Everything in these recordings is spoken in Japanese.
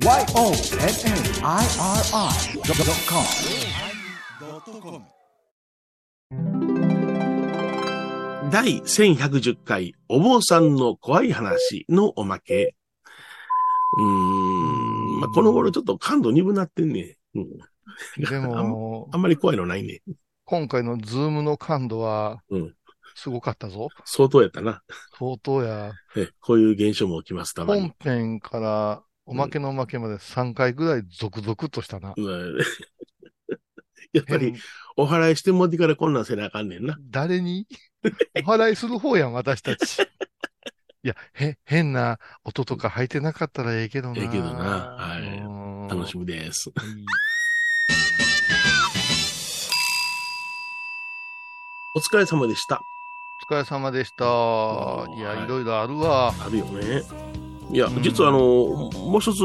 YONNIRI.com 第1110回、お坊さんの怖い話のおまけ。うーん、まあ、この頃ちょっと感度鈍なってんね。うん、であんもあ、んまり怖いのないね。今回のズームの感度はうん、すごかったぞ。相当やったな。相当や。えこういう現象も起きます、たまに本。編からおまけのおまけまで3回ぐらいゾクゾクとしたな。うん やっぱり変、お祓いしてもってからこんなんせなあかんねんな。誰に？お祓いする方やん、私たち。いや、へ、変な音とか入ってなかったらええけどな。ええけどなはいうん楽しみです。お疲れ様でした。お疲れ様でした。いや、はいいろいろあるわ。あるよね。いやう、ん実はあの、もう一つ、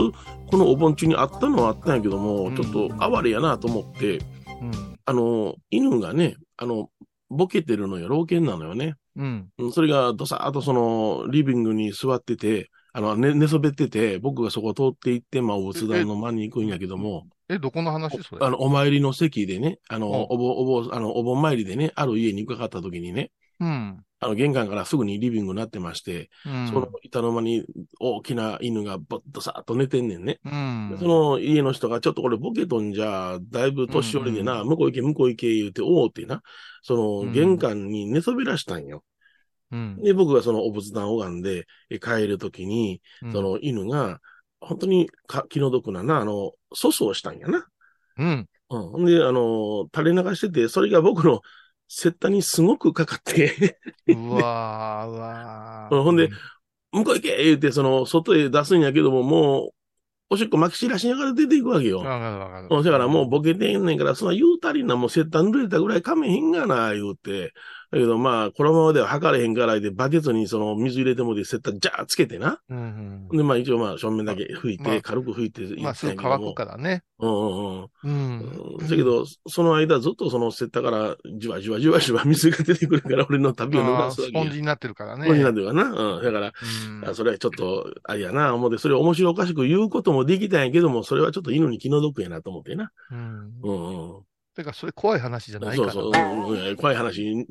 このお盆中にあったのはあったんやけども、うんちょっと哀れやなと思って、うん。あの、犬がね、あの、ボケてるのよ、老犬なのよね。うん。うんそれがどさーっとその、リビングに座ってて、あの、寝、寝そべってて、僕がそこを通って行って、まあ、お仏壇の間に行くんやけども、え、どこの話それ？あの、お参りの席でね、あの、うんお盆、お盆、あの、お盆参りでね、ある家に伺った時にね、うん。あの、玄関からすぐにリビングになってまして、うん。その板の間に大きな犬がぼっとさーっと寝てんねんね。うん。その家の人が、ちょっとこれボケとんじゃ、だいぶ年寄りでな、う向こう行け、向こう行け言うて、おおってな、そのうん玄関に寝そべらしたんよ。うん。で、僕がそのお仏壇を拝んでえ帰るときに、うんその犬が、本当にか気の毒なな、あの、粗相したんやな。うん。うんで、あの、垂れ流してて、それが僕のセッタにすごくかかって、うわー、うわー。ほんで向こう行け言うて、その、外へ出すんやけども、もう、おしっこ巻き散らしながら出ていくわけよ。わかるわかる。うんだからもうボケてんねんから、そんな言うたりな、もうセッター濡れたぐらいかめへんがな、言うて。だけどまあ、このままでは測れへんからで、バケツにその水入れてもで、セッタージャーつけてな。うんで、まあ一応まあ正面だけ拭いて、まあ軽く拭いてうん。まあ、すぐ乾くからね。ら。うんうんううん。ん。だけど、その間ずっとそのセッターからじわじわじわじわ水が出てくるから、俺の旅を濡あーらすわけよ。スポンジになってるからね。スポンジなんていうかな。うん。だから、うんあそれはちょっと、あれやな、思って、それを面白おかしく言うこともできたんやけども、それはちょっと犬に気の毒やなと思ってな。うん。うんうん。てか、それ怖い話じゃないから。そうそう、うんうん怖い話に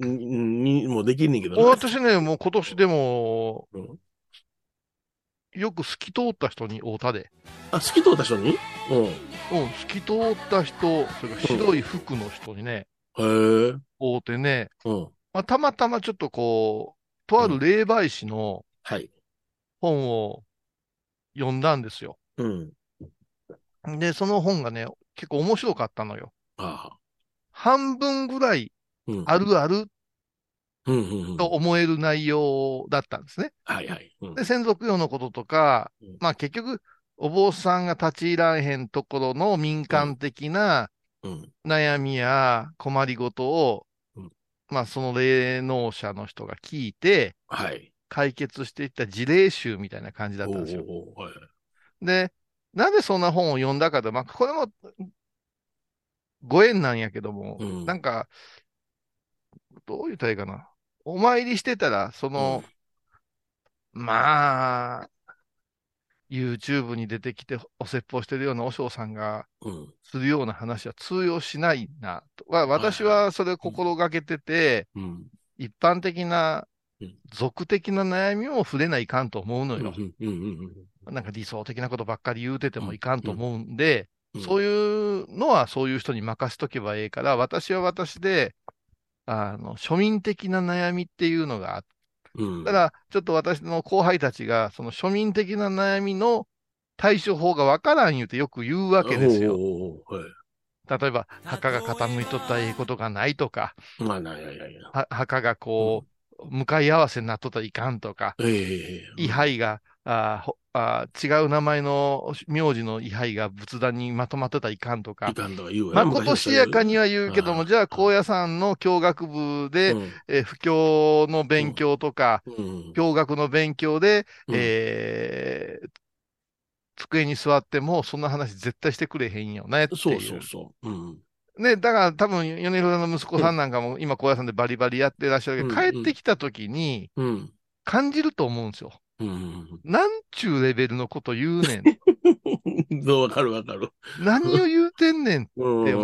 にもできんねんけどな。私ね、もう今年でも、うんよく透き通った人に会うたで。あ、透き通った人に？うん。うん、透き通った人、それから白い服の人にね、へえ。会うてね、うん。まあ、たまたまちょっとこう、とある霊媒師のはい。本を読んだんですよ。うん。で、その本がね、結構面白かったのよ。半分ぐらいうん。あるある。と思える内容だったんですね。はいはい。うんで、専属用のこととかうん、まあ結局、お坊さんが立ち入らへんところの民間的なうん。悩みや困りごとをうん、まあその霊能者の人が聞いて、はい。解決していった事例集みたいな感じだったんですよ。で、なぜそんな本を読んだかと、まあこれもご縁なんやけども、うんなんか、どう言ったらいいかな。お参りしてたら、その、まあ、YouTube に出てきてお説法してるような和尚さんがうん。するような話は通用しないなと。わ私はそれを心がけてて、うん。一般的なうん、俗的な悩みも触れないかんと思うのよ。うんうんうんうん。なんか理想的なことばっかり言うててもいかんと思うんで、うんそういうのはそういう人に任しとけばええから、私は私で、あの、庶民的な悩みっていうのがあって、うん。だから、ちょっと私の後輩たちが、その庶民的な悩みの対処法がわからん言うてよく言うわけですよ。例えば、墓が傾いとったらええことがないとか、まあ、ないやいやいや。は墓がこう、向かい合わせになっとったらいかんとか、ええ位牌が、ああー違う名前の名字の位牌が仏壇にまとまってたらいかんとかい、かんとか言うわまなことしやかには言うけども、うんじゃあ、高野山の教学部で、うんえー布教の勉強とか、うん。教学の勉強で、うんえー机に座っても、そんな話絶対してくれへんよねっていう。そうそうそう。うん。ね、だから多分、米広さんの息子さんなんかも、今、高野山でバリバリやってらっしゃるけど、うん帰ってきた時にうん。感じると思うんですよ。うん。なんちゅうレベルのこと言うねん。そう、わかるわかる。何を言うてんねん。うんで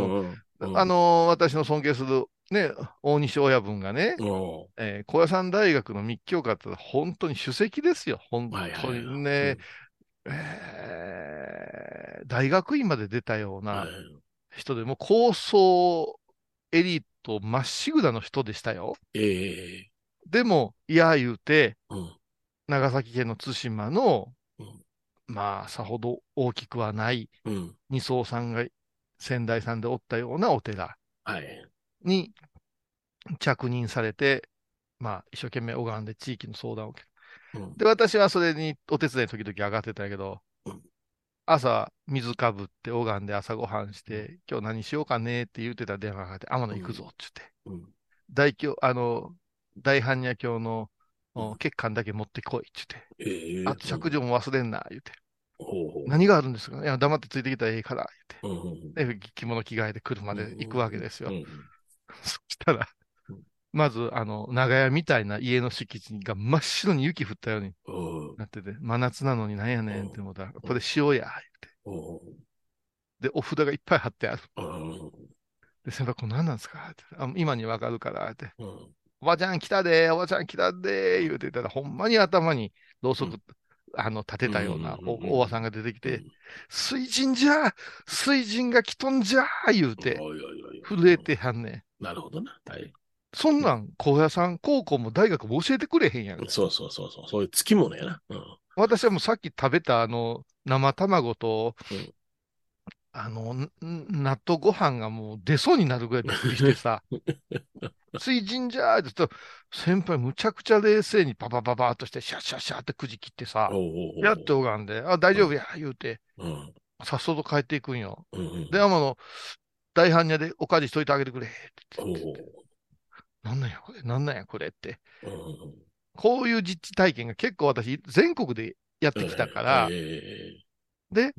うあ、のー私の尊敬する、ね、大西親分がね、うんえー高野山大学の密教科って本当に首席ですよ。本当はいにね、えー大学院まで出たよううんなはい人でもう高層エリートまっしぐらの人でしたよ。ええでも、いや言うて、うん長崎県の対馬の、うん。まあ、さほど大きくはないうん。二層さんが仙台さんでおったようなお寺はい。に着任されて、まあ、一生懸命拝んで地域の相談を受ける。うん。で、私はそれにお手伝い時々上がってたんやけど、うん。朝、水かぶって拝んで朝ごはんして、今日何しようかねって言ってたら電話がかかって、天野行くぞって言って、うん。大教、あの、大般若経の、おうん。血管だけ持ってこいってええ言って、あと尺状も忘れんな、言って、ほうほう。何があるんですか？いや、黙ってついてきたらええから、うんうん言って、で着物着替えて車で行くわけですよ。う。ん そしたらうん、まず、あの、長屋みたいな家の敷地が真っ白に雪降ったようにうん。なってて、真夏なのになんやねんって思ったら、これ塩や、言って。うんで、お札がいっぱい貼ってある。うんで、先輩、これ何なんですか？ってあ今にわかるから、って。うんおばちゃん来たで、おばちゃん来たで、言うてたら、ほんまに頭にろうそく、うんあの、立てたようなおばさんが出てきて、水神じゃ水神が来とんじゃ言うて、震えてはんねん。なるほどな。はい。そんなん、高野山高校も大学も教えてくれへんやん。そうそうそうそう。そういう付き物やな。うん私はもうさっき食べたあの、生卵と、うんあの、納豆ご飯がもう出そうになるぐらいびっくりしてさ、水神じゃーって言ったら、先輩むちゃくちゃ冷静にパパパパーっとして、シャッシャッシャーってくじ切ってさ。やって拝んで、あ、大丈夫や、言うて、うん。さっそと帰っていくんよ。で、あの、大般若でおかじしといてあげてくれ、っておう言って。なんなんや、これ、なんなんや、これって。こういう実地体験が結構私、全国でやってきたから、え。で、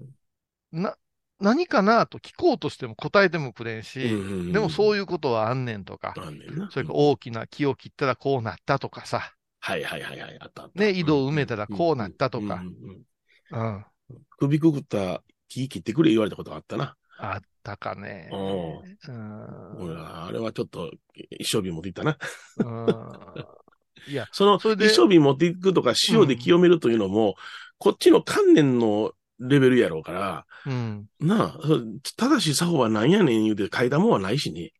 な、何かなと聞こうとしても答えてもくれんえし、うんうんうんでもそういうことはあんねんとか、あん。それから大きな木を切ったらこうなったとかさ、はいはいはいはい。あったあった。ね井戸を埋めたらこうなったとかうんうんうんうん、首くくった木切ってくれ言われたことがあったな。あったかね。おうんあれはちょっと一生日持っていったな。うんいや、そのそれで一生日持っていくとか塩で清めるというのも、こっちの観念のレベルやろうから、うん、なあ、そ正しい作法は何やねん言うて書いたもんはないしね。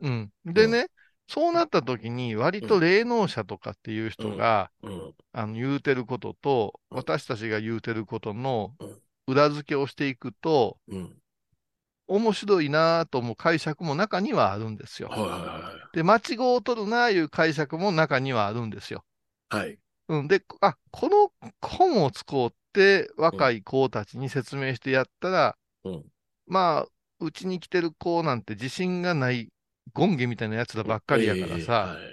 うん。でね、そうなった時に、割と霊能者とかっていう人が、うん。あの言うてることと、うん私たちが言うてることのうん裏付けをしていくと、うん。面白いなぁと思う解釈も中にはあるんですよ。はいはで、間違を取るなぁいう解釈も中にはあるんですよ。いはい。はい。うん。で、あ、この本を使って若い子たちに説明してやったら、うん。まあ、うちに来てる子なんて自信がないゴンゲみたいなやつらばっかりやからさ、え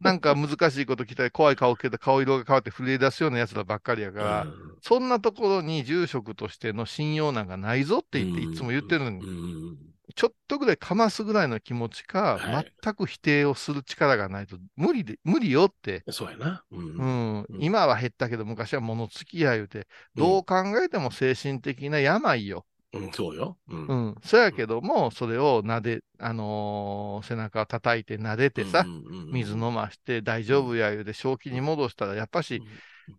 なんか難しいこと来たら怖い顔けど顔色が変わって震え出すようなやつらばっかりやかえら、そんなところに住職としての信用なんかないぞって言っていつも言ってるのに、うん。ちょっとぐらいかますぐらいの気持ちか、はい全く否定をする力がないと無理で、無理よって。そうやな。う。うんん、うん今は減ったけど昔は物付き合い言うて、どう考えても精神的な病よ。うん、そうよ。うんう。ん。そやけども、それを撫で、あのー背中を叩いて撫でてさ、水飲まして大丈夫や言うて正気に戻したら、やっぱし、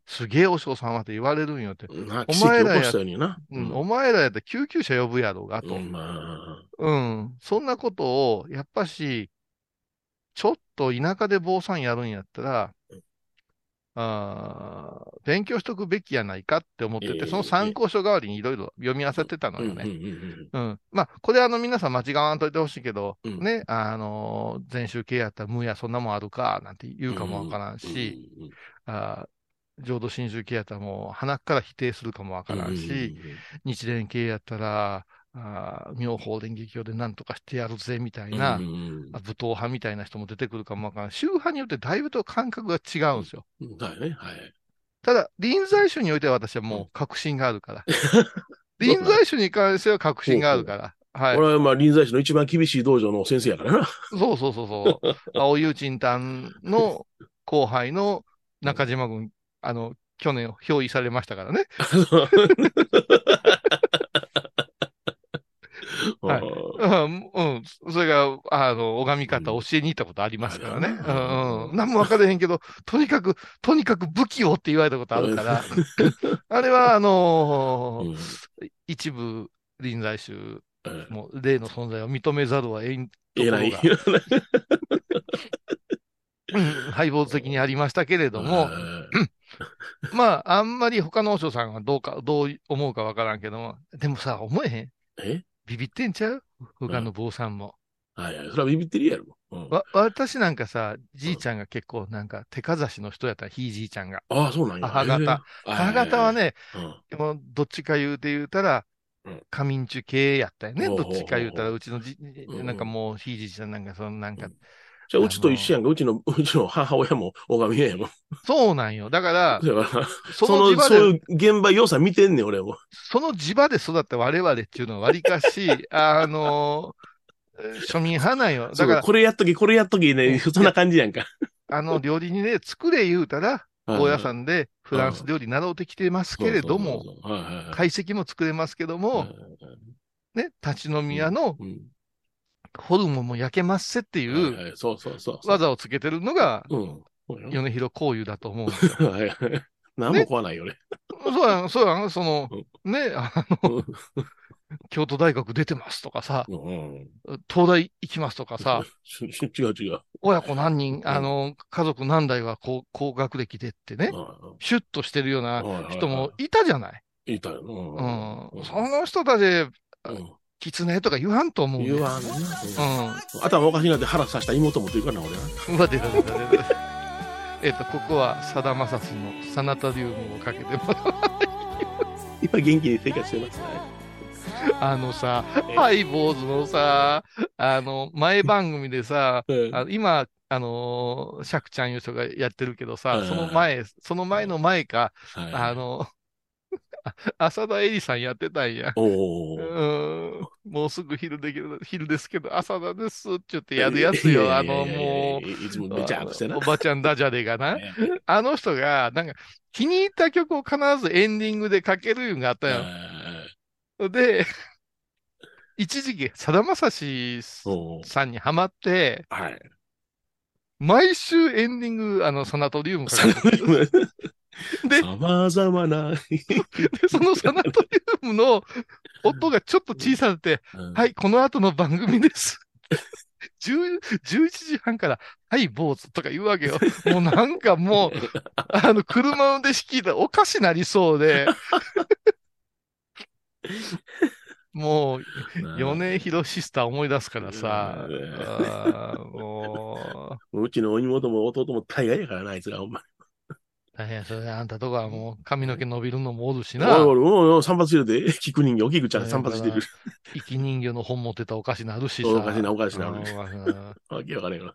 すげえお嬢さんはって言われるんよって。お前らや。うん、お前らやったら救急車呼ぶやろうがと。うんまあうん。そんなことを、やっぱし、ちょっと田舎で坊さんやるんやったら、あー勉強しとくべきやないかって思ってて、ええその参考書代わりにいろいろ読み漁ってたのよね。まあ、これあの皆さん間違わんといてほしいけど、うん。ね、あのー、前週系やったら無やそんなもんあるか、なんて言うかもわからんし、浄土真宗系やったらもう鼻から否定するかもわからんし、日蓮系やったら、あー妙法蓮華経で何とかしてやるぜみたいな、うん武闘派みたいな人も出てくるかもわからん。宗派によってだいぶと感覚が違うんですよ。うんだよね。はい。ただ、臨済宗においては私はもう確信があるから。臨済宗に関しては確信があるから。はい。俺はまあ臨済宗の一番厳しい道場の先生やからな。そうそうそうそう。青友珍丹の後輩の中島君、あの、去年、表意されましたからね。はい。うん、うん。それが、あの、拝み方、教えに行ったことありますからね。うん、何も分からへんけど、とにかく、とにかく武器をって言われたことあるから、あれは、あのー、一部臨済宗も例の存在を認めざるをえんところが。敗北的にありましたけれども、まあ、あんまり他の和尚さんはどうか、どう思うかわからんけども、でもさ、思えへん。え？ビビってんちゃう？他の坊さんも。はいはい。それはビビってるやろ。うんわ、私なんかさ、じいちゃんが結構なんか手かざしの人やったら、ひいじいちゃんが。ああ、そうなんや。母方えー母方は、ね、うんもうどっちか言うて言うたらうん、仮眠中系やったよね。どっちか言うたら、うちのじ、うんなんかもう、ひいじいちゃんなんか、そのなんかうん、じゃあ、うちと一緒やんか。うちの、うちの母親も拝みやもん。そうなんよ。だから、だから、そその、の地場で、そういう現場、良さ見てんねん、俺も。その地場で育った我々っていうのはわりかし、あのー、庶民派なんよ。だから、これやっとき、これやっときうんね、そんな感じやんか。あの、料理にね、作れ言うたら、高野ん山でフランス料理習うてきてますけれども、、懐石も作れますけども、ね、立ち飲み屋のうんホルモンも焼けますせっていう。技をつけてるのが、米広幸雄だと思うんですよ。はいはい何も怖ないよ、俺。そうやん、そうやん、その、ね、あの、う ん京都大学出てますとかさ、うん。東大行きますとかさ、し 違う違う。親子何人、んあの、家族何代は高高学歴でってね、シュッとしてるような人もいたじゃない。いたよ。うん。うんその人たち、うん狐とか言わんと思うね。言わんな。う頭おかしになって腹さした妹持っていくからな、俺は。ん。うわ、出た出た出た。えっと、ここは、さだまさしのサナタリウムをかけてもらう。今元気に生活してますね。あのさ、えハイボーズのさ、あの、前番組でさ、うんあの今、あのー、シャクちゃんいう人がやってるけどさ、うんその前、その前の前か、はいあの、あ 浅田絵里さんやってたんや。おうー。ん、もうすぐ昼できる、昼ですけど、朝田ですって言ってやるやつよ。あの、もう。いつもう、めちゃくちゃなお。ばちゃんダジャレがな。えあの人が、なんか、気に入った曲を必ずエンディングでかけるんがあったよ。で、一時期、さだまさしさんにハマって、はい。毎週エンディング、あの、サナトリウムかけてる。でさまざまな。で、そのサナトリウムの音がちょっと小さくて、はいい、この後の番組です。10 11時半から、はい、坊主とか言うわけよ。もうなんかもう、あの、車運転し聞いたらおかしなりそうで、もう、米広シスター思い出すからさ、もう、うちの妹も弟も大概やからな、あいつら、ほんま。大変、それあんたとかはもう髪の毛伸びるのもおるしおいな、おいおいおい散髪してるで。菊人形、お菊ちゃん散髪してる。生き人形の本持ってたらおかしなるしさ。おかしなおかしなうんわけわからんよ。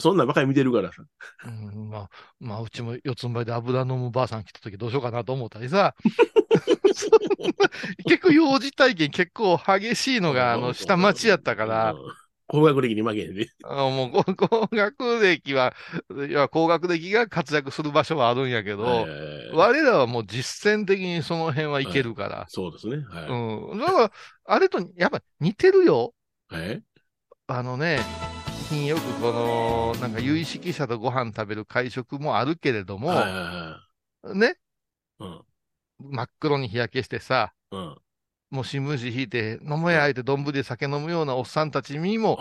そんなんばっかり見てるからさ。うんまあ、まあ、うちも四つん這いで油飲むばあさん来た時どうしようかなと思ったりさ。結構幼児体験結構激しいのが、あの、下町やったからうん。、高学歴に負けへんで。あもうこ 高学歴は、いや、高学歴が活躍する場所はあるんやけど、えー我らはもう実践的にその辺はいけるから。そうですね。はい。うん。だから、あれとやっぱ似てるよ。えあのね、品よくこの、なんか有識者とご飯食べる会食もあるけれども、はいはいはい。ね、うん。真っ黒に日焼けしてさ、うん。もう新聞紙引いて、飲もやあえて丼で酒飲むようなおっさんたちにも、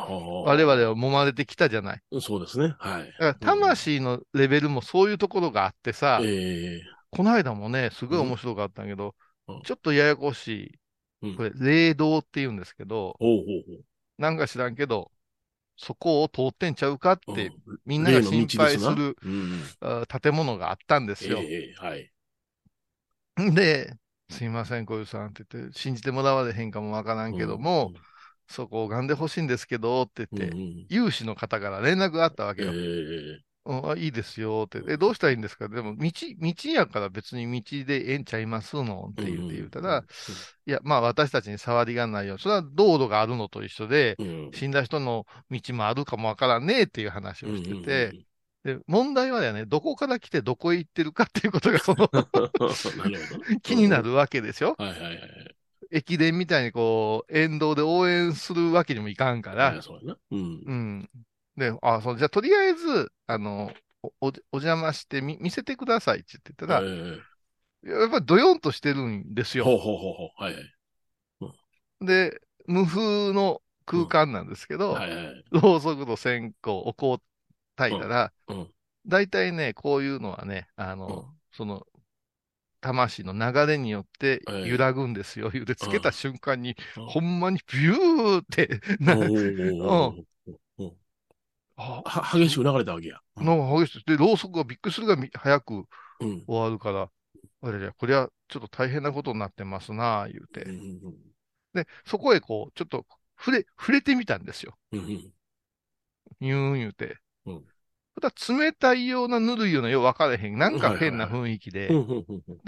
我我々は揉まれてきたじゃない。そうですね。はい。だから魂のレベルもそういうところがあってさ、ええこの間もね、すごい面白かったんやけど、うんちょっとややこしい、うんこれ、霊道って言うんですけど、ほうほうなんか知らんけど、そこを通ってんちゃうかっ。て、うんみんなが心配するうん。あ建物があったんですよ。ええはい。で、すいません、小遊さんって言って、信じてもらわれへんかもわからんけども、そこを拝んでほしいんですけどってうん、言って、うん有志の方から連絡があったわけえよ。えうんあいいですよって。え、どうしたらいいんですかでも、道、道やから別に道でええんちゃいますの？って言って言ったら、いや、まあ私たちに触りがないよ。それは道路があるのと一緒で、うん、うん死んだ人の道もあるかもわからんねっていう話をしてて、で、問題はだよね、どこから来てどこへ行ってるかっていうことがその。気になるわけですよ。はいはいはい。駅伝みたいにこう、沿道で応援するわけにもいかんからはい、、そうやな。うん。うん。で、あ、そう、じゃあとりあえず、あの、お、おお邪魔してみ、見せてくださいって言ってたら、ええやっぱりドヨンとしてるんですよ。ほうほうほうほう。はいはい。で、無風の空間なんですけど、はいはい。ろうそくと線香、お香を炊いたら、うん。うん。大体ね、こういうのはね、あの、その、魂の流れによってええ。揺らぐんですよ。言うて、つけた瞬間に、うん。ほんまにビューって、なおー。おー。おーおーあは激しく流れたわけや。なんか激しい。で、ろうそくがびっくりするがみ早くうん。終わるから、あれじゃ、これはちょっと大変なことになってますな、言うて。うんうん。で、そこへこう、ちょっと触れ、触れてみたんですよ。うんうん。ニューン言うて。うんただ冷たいようなぬるいようなよう分からへん。なんか変なはい雰囲気で。うんうんうん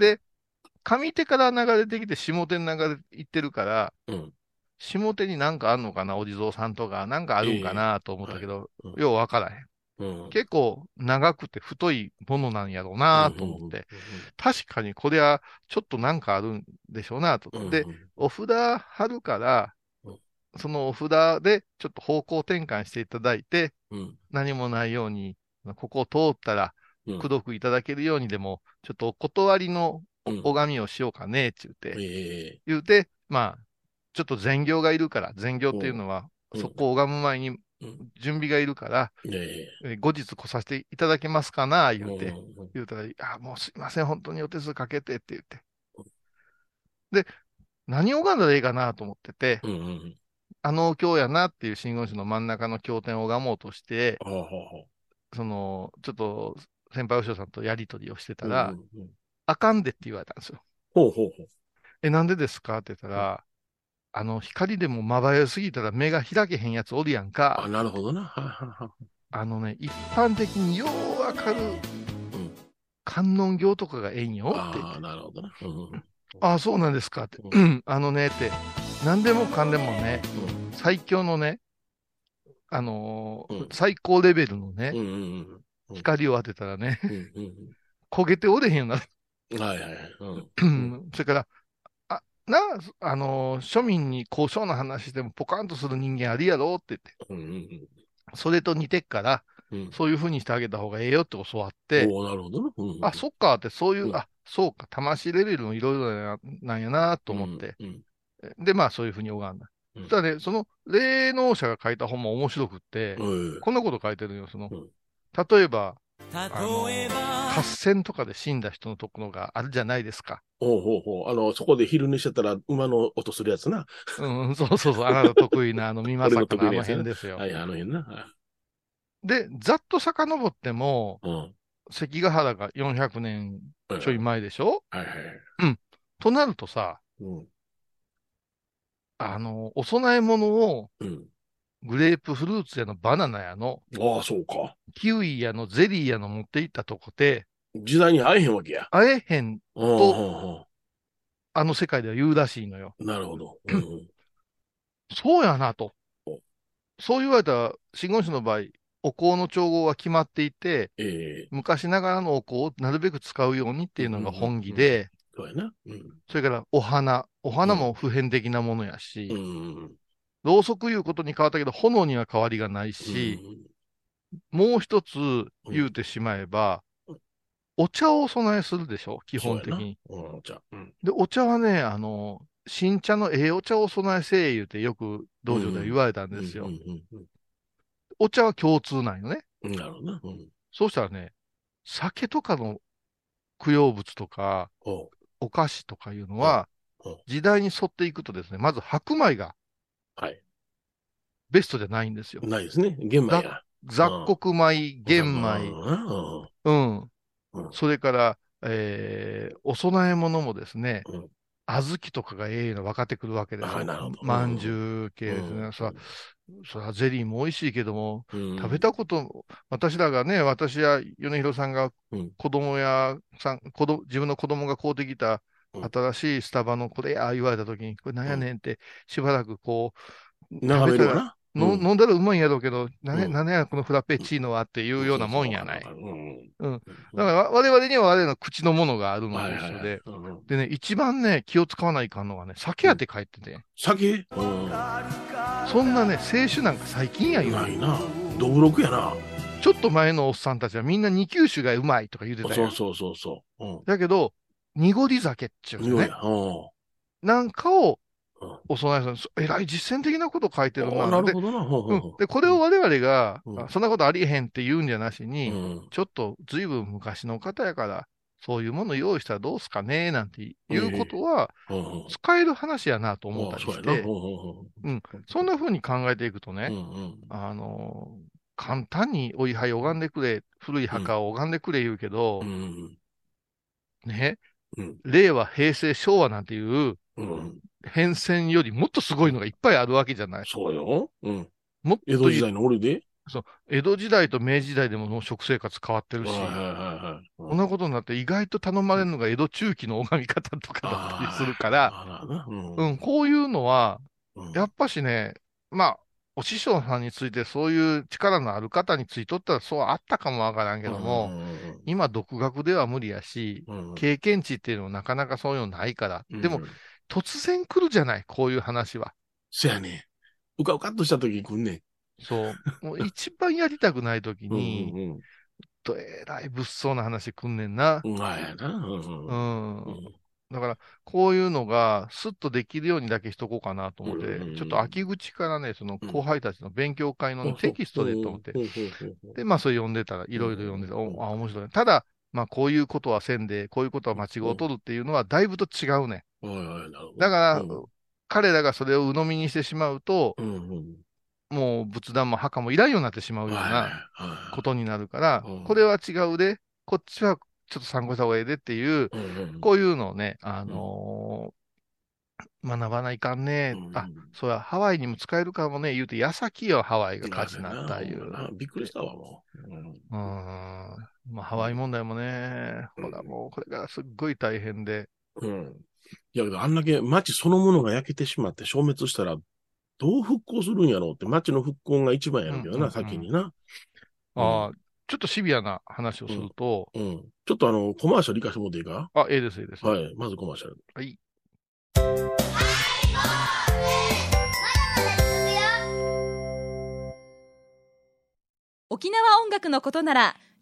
上手から流れてきて下手に流れていってるから、うん下手になんかあんのかな、お地蔵さんとか、なんかあるんかなと思ったけど、ええはいよう分からへん。うん結構長くて太いものなんやろうなと思って。。確かにこれはちょっとなんかあるんでしょうなと。で、お札貼るからうん、そのお札でちょっと方向転換していただいて、うん。何もないように、ここを通ったら、うん。くどくいただけるようにでも、ちょっとお断りのうん。拝みをしようかね、って言って、ええ言うて、まあ、ちょっと善行がいるから、善行っていうのは、うん。そこを拝む前にうん。準備がいるから、ええ。え後日来させていただけますかな、言うて、うんうん言うたら、あ、もうすいません、本当にお手数かけてって言って。で、何を拝んだらいいかなと思ってて、うんうんあのお経やなっていう真言宗の真ん中の経典を拝もうとして、ほうほうほうその、ちょっと先輩お師匠さんとやりとりをしてたら、うんうんうんあかんでって言われたんですよ。ほうほうほう。え、なんでですかって言ったら、あの、光でもまばゆすぎたら目が開けへんやつおるやんあ、か。なるほどな。あのね、一般的にようわかるうん観音経とかがええんよって言ってああ、なるほどな。うんうんああ、そうなんですかって。ううん、あのねって、何でもかんでもね、最強のね、あのーうん。最高レベルのね、光を当てたらね、焦げておれへんようになる。うんはいはい。それから、あ、な、あのー庶民に高尚な話してもポカンとする人間あるやろって言って、それと似てっから、そういう風にしてあげた方がええよって教わって、おーなるほどな。うんうんあ、そっかって、そういう、うん。あ、そうか、魂レベルのいろいろななんやなと思って、うんで、まあそういう風に拝んだ。うんたらね、その霊能者が書いた本も面白くって、うんこんなこと書いてるよ、その、うん例えば、あの例えば合戦とかで死んだ人のところがあるじゃないですか。ほうほうほう。あの、そこで昼寝しちゃったら馬の音するやつな。うん、そうそうそう、あなた得意な、あの、見まさかのあの辺ですよは。い、あの辺な。はいで、ざっと遡っても、うん。関ヶ原が400年ちょい前でしょ？はいはいはい。となるとさ、うん。あの、お供え物をうん。グレープフルーツやのバナナやの、ああ、そうか。キウイやのゼリーやの持って行ったとこで、時代に会えへんわけや。会えへん、うんうんあの世界では言うらしいのよ。うんなるほど。うんうんそうやなとお。そう言われたら、真言宗の場合、お香の調合は決まっていて、ええ昔ながらのお香をなるべく使うようにっていうのが本義で、そうやな。うん。それからお花。お花も普遍的なものやし、うんうんろうそくいうことに変わったけど、炎には変わりがないし、もう一つ言うてしまえば、うんお茶をお供えするでしょ？基本的に。そうやな。うん、じゃあ。うん。で、お茶はね、あの、新茶のええお茶をお供えせえ言うてよく道場では言われたんですよ。うんうんお茶は共通なんよね。うんなるほどな。うん。そうしたらね、酒とかの供養物とか、お菓子とかいうのは時代に沿っていくとですね、まず白米がはい。ベストじゃないんですよ。ないですね。玄米や。雑穀米、玄米、うんそれから、えーお供え物もですねうん、小豆とかがええの分かってくるわけですよはいなるほど。まんじゅう系ですうん。ねさ、それはゼリーも美味しいけども、うん。食べたこと、私らがね、私や米広さんがうん。子供やさん、子供自分の子供が買うてきたうん。新しいスタバのこれや言われたときに、これなんやねんって、しばらくこう、眺めるわな。のうん飲んだらうまいんやろうけど、なうんなんやこのフラペチーノはっていうようなもんやない。うん。うんだからわ我々には我々の口のものがあるのと一緒で。うんでね、一番ね、気を使わないかんのがね、酒やって書いてて、酒？うん。そんなね、清酒なんか最近や言うのないな。どぶろくやな。ちょっと前のおっさんたちはみんな二級酒がうまいとか言うてたよ。そうそうそうそう。うん。だけど、濁り酒っちゅうのね。なんかをうんお供えする。そえらい実践的なこと書いてるな。なるほどな。ほうほうう。ん。ほうで、これを我々が、うん。あそんなことありえへんって言うんじゃなしに、うん。ちょっとずいぶん昔の方やから、そういうもの用意したらどうすかねなんていうことは、うんうん。使える話やなと思ったり。して、ほうほうほう。そんな風に考えていくとね、うんうん。あのー簡単にお位牌拝んでくれ、古い墓を拝んでくれ言うけど、うん。ね、うん。令和、平成、昭和なんていううん。変遷よりもっとすごいのがいっぱいあるわけじゃない。そうよ。うん。もっと江戸時代の俺で？江戸時代と明治時代でも食生活変わってるし、はいはいはいはい。こんなことになって意外と頼まれるのが江戸中期の拝み方とかだったりするから。うん。うん、こういうのは、うん。やっぱしね、まあ、お師匠さんについてそういう力のある方についとったらそうあったかもわからんけども、今独学では無理やし、経験値っていうのもなかなかそういうのないから、うんでも、突然来るじゃない、こういう話は。そやね。うかうかっとした時に来んねん。そう。もう一番やりたくない時に、うんうんとえらい物騒な話来んねんな。うん。まあやな。うんううんん。だから、こういうのがスッとできるようにだけしとこうかなと思って、うんちょっと秋口からね、その後輩たちの勉強会のね、テキストでと思って、うんうんうんうんで、まあそれ読んでたら、いろいろ読んでた、おあ、面白い。ただ、まあこういうことはせんで、こういうことは間違を取るっていうのはだいぶと違うね。だから、うん。彼らがそれを鵜呑みにしてしまうと、うんうん。もう仏壇も墓もいらんようになってしまうようはいなはいことになるからうん、これは違うで、こっちはちょっと参考した方がええでっていう、こういうのをね、あのー学ばないかんね、うんあ、そうや、ハワイにも使えるかもね、言うて、矢先よ、ハワイが火事になったいう。なびっくりしたわ、もう。うん。まあ、ハワイ問題もね、ほら、もうこれからすっごい大変で。うん。いやけど、あんだけ街そのものが焼けてしまって消滅したら、どう復興するんやろうって、街の復興が一番やるけどな、うんうんうん先にな。ああ、ちょっとシビアな話をすると、うん。ちょっとあの、コマーシャル行かしてもらっていいか？あ、ええです、ええです。はい。まずコマーシャル。はい。沖縄音楽のことなら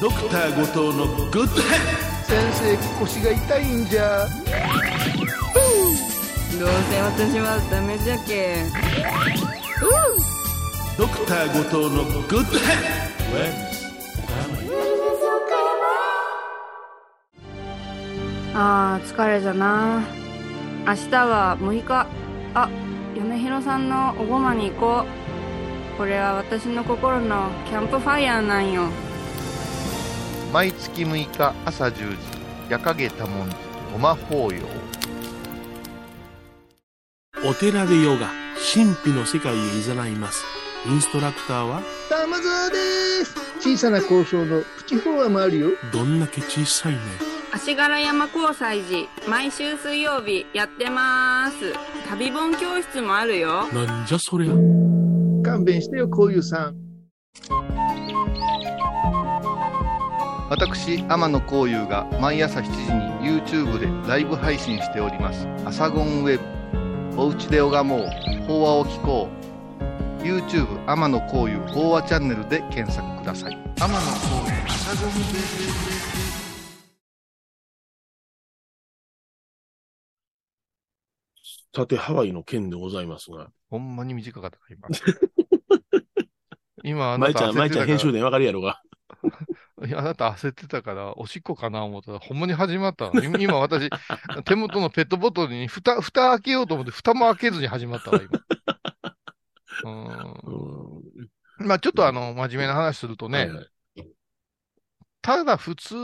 ドクター後藤のグッドヘ先生腰が痛いんじゃ。どうせ私はダメじゃけドクター後藤のグッドヘあー疲れじゃな。明日は6日。あ米広さんのおごまに行こう。これは私の心のキャンプファイヤーなんよ毎月6日朝10時、夜影多文字、ごま法要。お寺でヨガ、神秘の世界へ誘います。インストラクターは、玉沢です小さな交渉のプチフォアもあるよどんだけ小さいね。足柄山交際時毎週水曜日やってます旅本教室もあるよなんじゃそりゃ。勘弁してよこういうさん私、天野幸雄が毎朝7時に YouTube でライブ配信しております。アサゴンウェブ。おうちで拝もう。法話を聞こう。YouTube 天野幸雄法話チャンネルで検索ください。天野幸雄アサゴンウェブ。さて、ハワイの件でございますが。ほんまに短かったな、今。今、あな舞ちゃん、舞ちゃん編集でわかるやろが。ら、いやあなた焦ってたから、おしっこかな思ったら、ほんまに始まったの。今今私、手元のペットボトルに蓋、蓋開けようと思って、蓋も開けずに始まったわ、今。うーんうんまあちょっとあの、真面目な話するとね、はいはいただ普通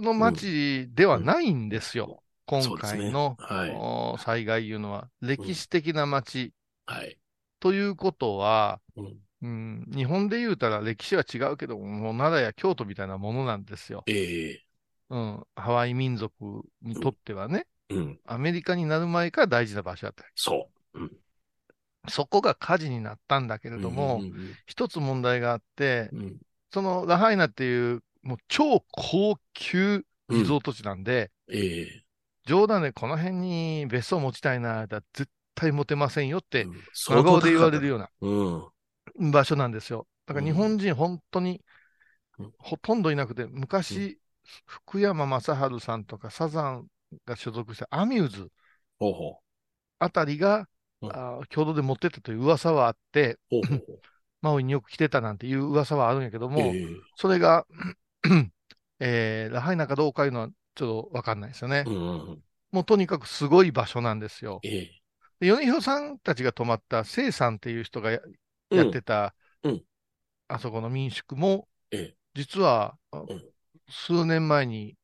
の街ではないんですよ。今回の、はいお災害いうのは、歴史的な街はい。ということは、うんうん、日本で言うたら歴史は違うけども、奈良や京都みたいなものなんですよ。ええうん、ハワイ民族にとってはね、うん。アメリカになる前から大事な場所だった。そう。うん。そこが火事になったんだけれども、うんうん一つ問題があって、うんうんそのラハイナっていう、もう超高級リゾート地なんで、ええ冗談でこの辺に別荘持ちたいな、だ絶対持てませんよって、うん真顔で言われるようなうん。場所なんですよ。だから日本人本当にうんほとんどいなくて、昔、福山雅治さんとかサザンが所属したアミューズあたりが、うんあー共同で持ってったという噂はあって。マウイによく来てたなんていう噂はあるんやけども、ええそれが、えーラハイナかどうかいうのはちょっとわかんないですよね。うんうん。もうとにかくすごい場所なんですよ。え米広さんたちが泊まった聖さんっていう人がや,、うん。ってた、うん。あそこの民宿も、ええ。実は、あん。数年前に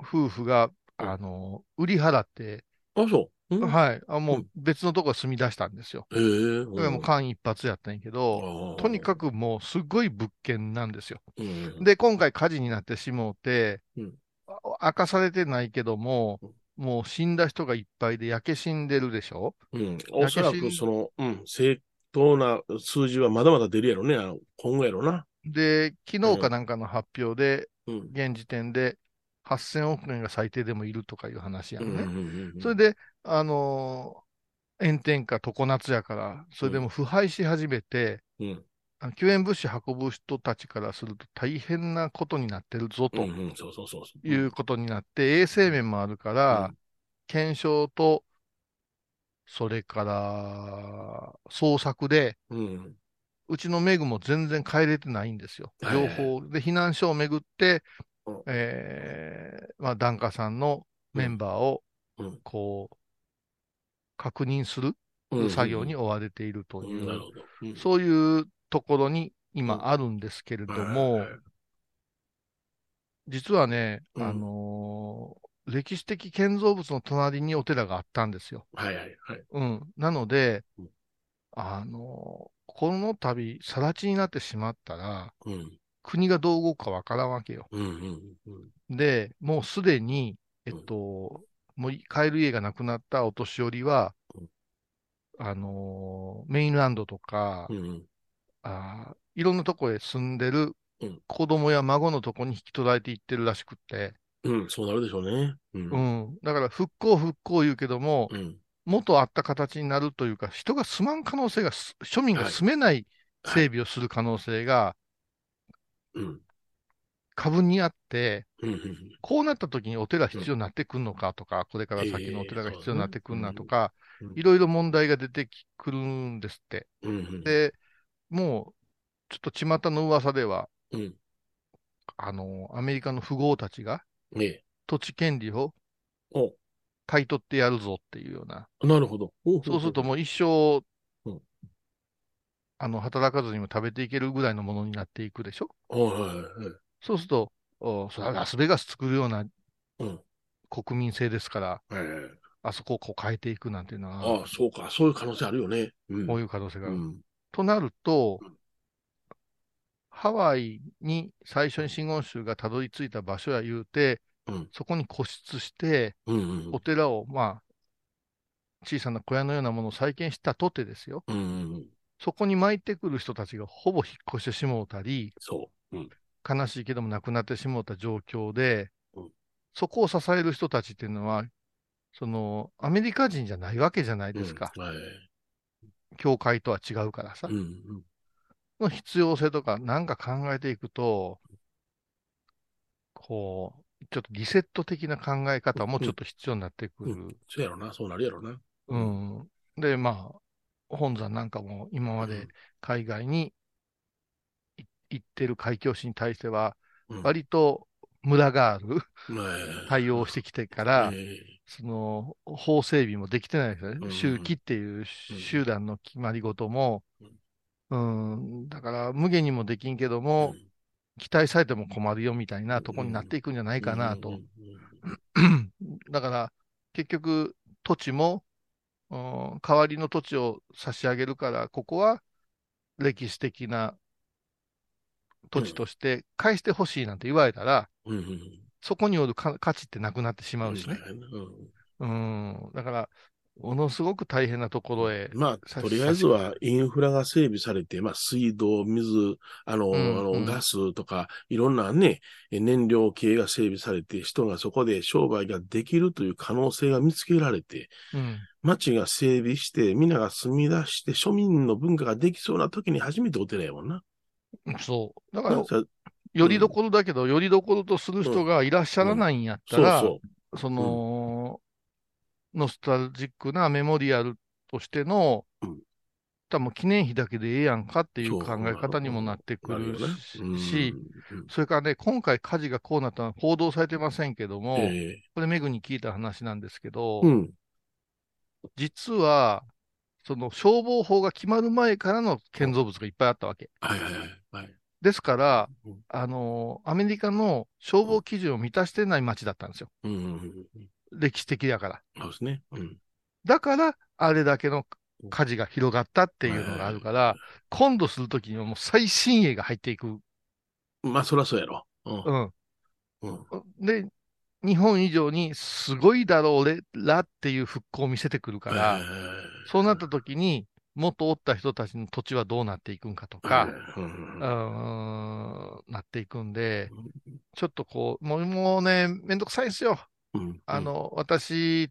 夫婦が、うん。あの、売り払って、あ、そう。うん。はい、あもううん。別のとこ住み出したんですよ。ええ。これはもう間一髪やったんやけど、とにかくもうすごい物件なんですよ。で、今回火事になってしもうて、うん。あ明かされてないけどもうん、もう死んだ人がいっぱいで焼け死んでるでしょ？うん、おそらくその、うん、正当な数字はまだまだ出るやろね。あの今後やろな。で、昨日かなんかの発表で、うん。現時点で8000億円が最低でもいるとかいう話やうんんうんね。うんうんそれで、あのー炎天下常夏やから、それでも腐敗し始めて、うんあの救援物資運ぶ人たちからすると大変なことになってるぞと。いうことになって、衛生面もあるから、検証と、それから捜索で、うん、うん。うちのメグも全然帰れてないんですよ。情報で避難所をめぐってうん、えーまあ、檀家さんのメンバーをうん、こう、確認するうん作業に追われているという、うんそういうところに今あるんですけれども、実はね、うん。あのー歴史的建造物の隣にお寺があったんですよ。はいはいはい。うん。なのでうん、あのーこの度、更地になってしまったら、うん。国がどう動くかわからんわけよ。うんうんうん。で、もうすでに、えっと、もう帰る家がなくなったお年寄りはうん、あのーメインランドとか、うんうん。あーいろんなとこへ住んでるうん子供や孫のとこに引き取られていってるらしくって、うん、そうなるでしょうね。うん。ううん。ん。だから復興復興言うけども、うん。元あった形になるというか、人が住まん可能性がす、庶民が住めない整備をする可能性がうん。過分にあって、こうなった時にお寺必要になってくるのかとか、これから先のお寺が必要になってくるなとかうん、いろいろ問題が出てくるんですって。で、もう、ちょっと巷の噂では、うん。あの、アメリカの富豪たちがええ。土地権利をお買い取ってやるぞっていうような。なるほど。おそうするともう一生うん、あの、働かずにも食べていけるぐらいのものになっていくでしょ？はいはいはい。そうすると、おそれはラスベガス作るようなうん国民性ですから、はいはい。あそこをこう変えていくなんていうのは、ああ、そうか。そういう可能性あるよね。うん。こういう可能性がある。うん。となるとうん、ハワイに最初に真言宗がたどり着いた場所や言うて、うんそこに固執して、うんうんお寺を、まあ、小さな小屋のようなものを再建したとてですよ。うん。うんうん。そこに巻いてくる人たちがほぼ引っ越してしもうたり、そう。うん。悲しいけども亡くなってしもうた状況で、うんそこを支える人たちっていうのは、その、アメリカ人じゃないわけじゃないですか。うんはい。教会とは違うからさ。うんうん。の必要性とかなんか考えていくと、こう、ちょっとリセット的な考え方もちょっと必要になってくる。うんそうやろな。そうなるやろな。うん。で、まあ、本山なんかも今まで海外にい行ってる海峡市に対しては、うん、割とムラがあるまあ対応をしてきてから、えその法整備もできてないですよね。うん周期っていう集団の決まり事もうんうん。だから、無限にもできんけども、期待されても困るよみたいなとこになっていくんじゃないかなと。うん だから、結局、土地も、うん代わりの土地を差し上げるから、ここは歴史的な土地として返してほしいなんて言われたら、うんうんそこによるか価値ってなくなってしまうんうしね。うんうん。だから、ものすごく大変なところへ。まあ、さとりあえずはインフラが整備されて、まあ、水道、水、あの、うんあのうんガスとか、いろんなね、え燃料系が整備されて、人がそこで商売ができるという可能性が見つけられて、うん。町が整備して、皆が住み出して、庶民の文化ができそうな時に初めてお寺やもんな。そう。だから、さよりどころだけど、よりどころとする人がいらっしゃらないんやったら、そその、ノスタルジックなメモリアルとしての、うん多分記念碑だけでええやんかっていう考え方にもなってう。くるし、うんそれからね、今回火事がこうなったのは報道されてませんけども、えこれメグに聞いた話なんですけど。実は、その消防法が決まる前からの建造物がいっぱいあったわけ。ですから、うんあのアメリカの消防基準を満たしてない町だったんですよ。歴史的だから。そうですね。うん。だから、あれだけの火事が広がったっていうのがあるから、今度するときにはもう最新鋭が入っていく。まあ、そらそうやろ。うんうん。うん。で、日本以上にすごいだろうれらっていう復興を見せてくるから、そうなったときに、元おった人たちの土地はどうなっていくんかとか、うん、なっていくんで、ちょっとこう、もうもうね、めんどくさいんですよ。うんあ、の、私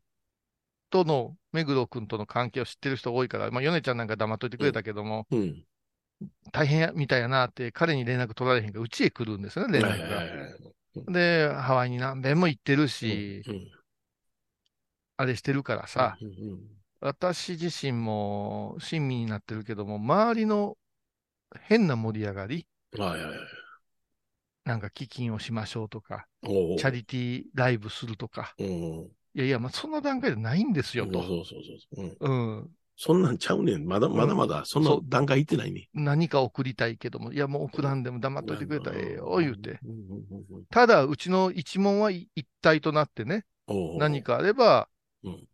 との目黒君との関係を知ってる人多いから、まあ、米ちゃんなんか黙っといてくれたけども、うん。大変やみたいやなって、彼に連絡取られへんから、うちへ来るんですよね、連絡が。はいはいはいで、ハワイに何遍も行ってるし、うんあれしてるからさ、うんうん私自身も親身になってるけども、周りの変な盛り上がり、はいはいはい。なんか基金をしましょうとか、チャリティーライブするとか、うん。いやいや、まあ、そんな段階でないんですよと。そうそうそうそう。うんうん。そんなんちゃうねん。まだまだまだ、そんな段階いってないね。何か送りたいけども、いや、もう送らんでも黙っといてくれたらええよ、言うて。ただ、うちの一門は一体となってね、何かあれば、うん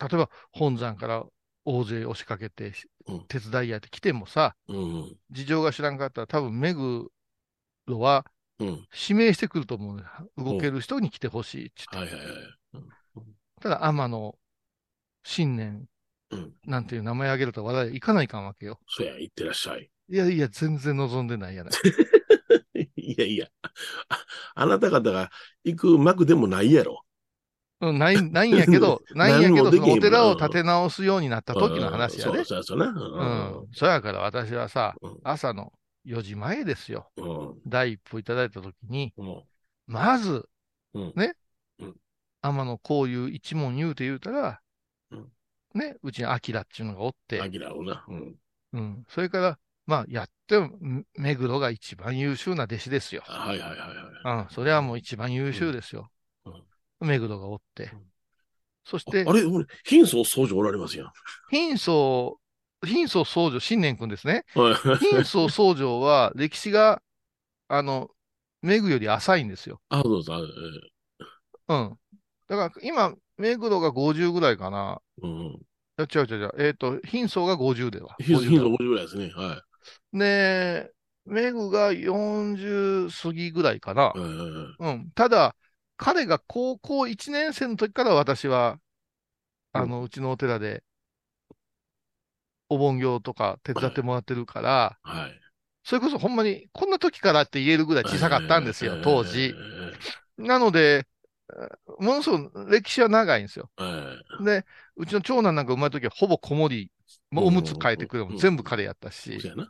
例えば本山から大勢押しかけて、うん手伝いやって来てもさ、うん事情が知らんかったら、多分目黒はうん。指名してくると思うね。動ける人に来てほしいっつって。はいはいはい。ただ、天野新年うん。なんていう名前挙げると話題いかないかんわけよ。そや、行ってらっしゃい。いやいや、全然望んでないやない。いやいや、ああなた方が行く幕でもないやろ。うん、ない、ないんやけど、ないんやけど、そのお寺を建て直すようになった時の話やねうん。そうそうそうな。うん。そやから私はさ、うん朝の4時前ですよ。うん。第一歩いただいた時に、うん。まず、うんね、うん天野こういう一問言うて言うたら、うんね、うちにアキラっていうのがおって、アキラをな。うん。うん。それから、まあ、やっても、ん目黒が一番優秀な弟子ですよ。はいはいはいはい。うん。それはもう一番優秀ですよ。うん目黒がおってうん。そしてあ、れ、俺貧相僧侶おられますやん。貧相、貧相僧侶、新年君ですね。はい。貧相僧侶は歴史が、あの、目黒より浅いんですよ。あ、そうそう。うん。だから今、目黒が50ぐらいかな。うん。違う違う違う。えっ、と、貧相が50では。貧50相50ぐらいですね。はい。で、メグが40過ぎぐらいかな。うん。ただ、彼が高校1年生の時から私は、あの、うちのお寺で、お盆行とか手伝ってもらってるから、はい。それこそほんまに、こんな時からって言えるぐらい小さかったんですよ、当時。なので、えものすごく歴史は長いんですよ。はい。で、うちの長男なんか生まれた時はほぼ子守り、もうおむつ替えてくれもうん全部彼やったしそ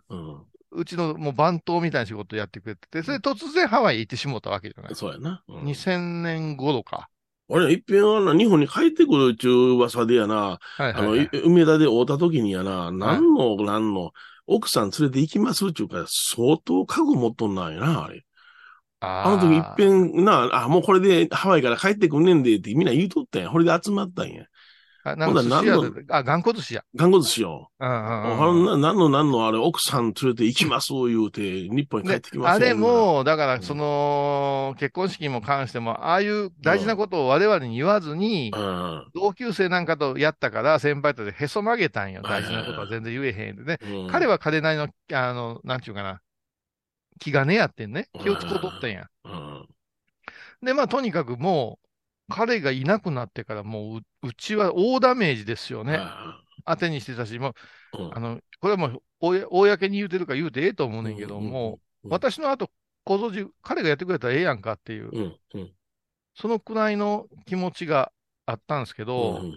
う、ちのもう番頭みたいな仕事やってくれてて、それで突然ハワイへ行ってしもうたわけじゃない。そうやな。うん2000年頃か。俺、一遍あの、日本に帰ってくるっちゅう噂でやな、はいあの、はい、はいい。梅田で会うた時にやな、何の、何の、奥さん連れて行きますっちゅうから、相当覚悟持っとんなんやな、あれ。ああの時いっぺん。んな、あ、もうこれでハワイから帰ってくんねんでってみんな言うとったんや。これで集まったんや。あ、なんか寿司屋で、あ、頑固寿司屋。頑固寿司よ。うんうんうんほんな、なんのなんのあれ、奥さん連れて行きます言うて、日本に帰でってきますあれも、だかうんら、その、結婚式にも関しても、ああいう大事なことを我々に言わずに、うん、同級生なんかとやったから、先輩とでへそ曲げたんよ。大事なことは全然言えへんでね。うん彼は彼なりの、あの、なんちゅうかな、気がねやってんね。気をつこうとってんや。うん、で、まあ、とにかくもう、彼がいなくなってから、もうう、うちは大ダメージですよね。当てにしてたし、もう、うん。あの、これはもう、公に言うてるから言うてええと思うねんけど、もう、うん、私の後、小僧寺、彼がやってくれたらええやんかっていう、うん、うん、そのくらいの気持ちがあったんですけど、うん、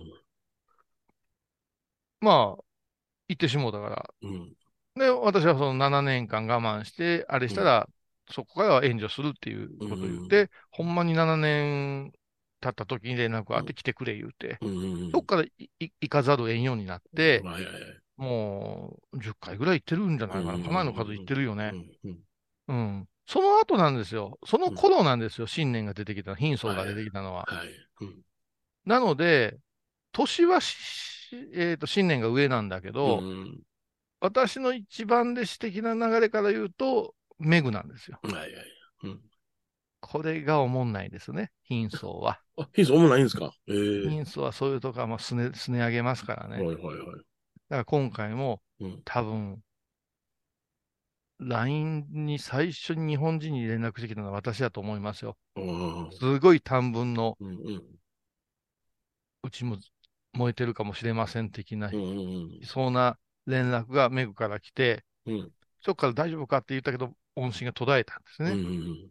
まあ、行ってしもうたから。うん、で、私はその7年間我慢して、あれしたら、そこからは援助するっていうことを言って、ほんまに7年経った時に連絡があって来てくれ言うて、うん、どっからいい行かざるを得んようになって、はいはいはいもう10回ぐらい行ってるんじゃないかな。かなりの数行ってるよね。うんうん。その後なんですよ。その頃なんですよ。新年が出てきた、貧相が出てきたのは。はい。うんなので、年はし、えっ、と、新年が上なんだけど、うん私の一番弟子的な流れから言うと、メグなんですよ。はいはい。うん。これがおもんないですね、貧相は。あ、ヒンス、おもないんですか？ええ貧相はそういうとこはもうすね、すね上げますからね。はいはいはい。だから今回もうん。多分、LINE に最初に日本人に連絡してきたのは私だと思いますよ。うんすごい短文の、うんうんうちも燃えてるかもしれません的なうんうんそんな連絡がメグから来て、うんそこから大丈夫か？って言ったけど、音信が途絶えたんですね。うんうん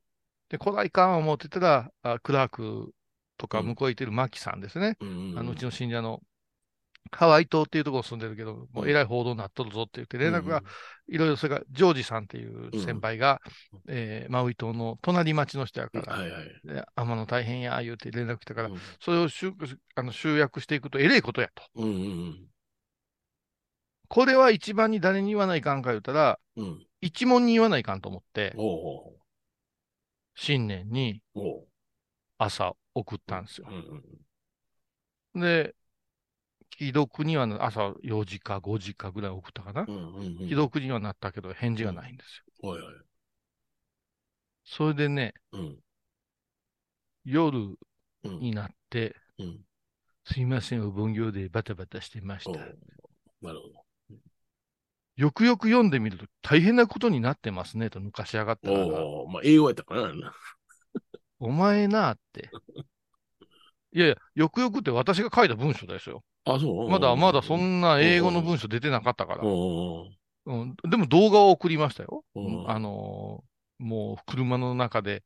で、こないかん思ってたら、あクラークとかうん向こう行ってるマキさんですね。うんうんあのうちの信者のハワイ島っていうところ住んでるけど、もううんえらい報道になっとるぞって言って、連絡がいろいろ、それからジョージさんっていう先輩が、えーマウイ島の隣町の人やから、はいはい。で天野大変や言うて連絡来たから、うんそれを集あの集約していくとえれいことやと。うんうんこれは一番に誰に言わないかんか言うたら、うん。うん。一問に言わないかんと思って、おう新年に朝送ったんですよで、既読にはな朝4時か5時かぐらい送ったかな。既読にはなったけど返事がないんですよ。はいはい。それでね、うん。夜うん。になって、うん。すいません、お盆業でバタバタしてました。なるほど。よくよく読んでみると大変なことになってますねと抜かしやがったから、おおまあ、英語やったかな。お前なって。いやいや、よくよくって私が書いた文章ですよ。あ、そう？まだまだそんな英語の文章出てなかったから。おううん、でも動画を送りましたよ。うんあのーもう車の中で、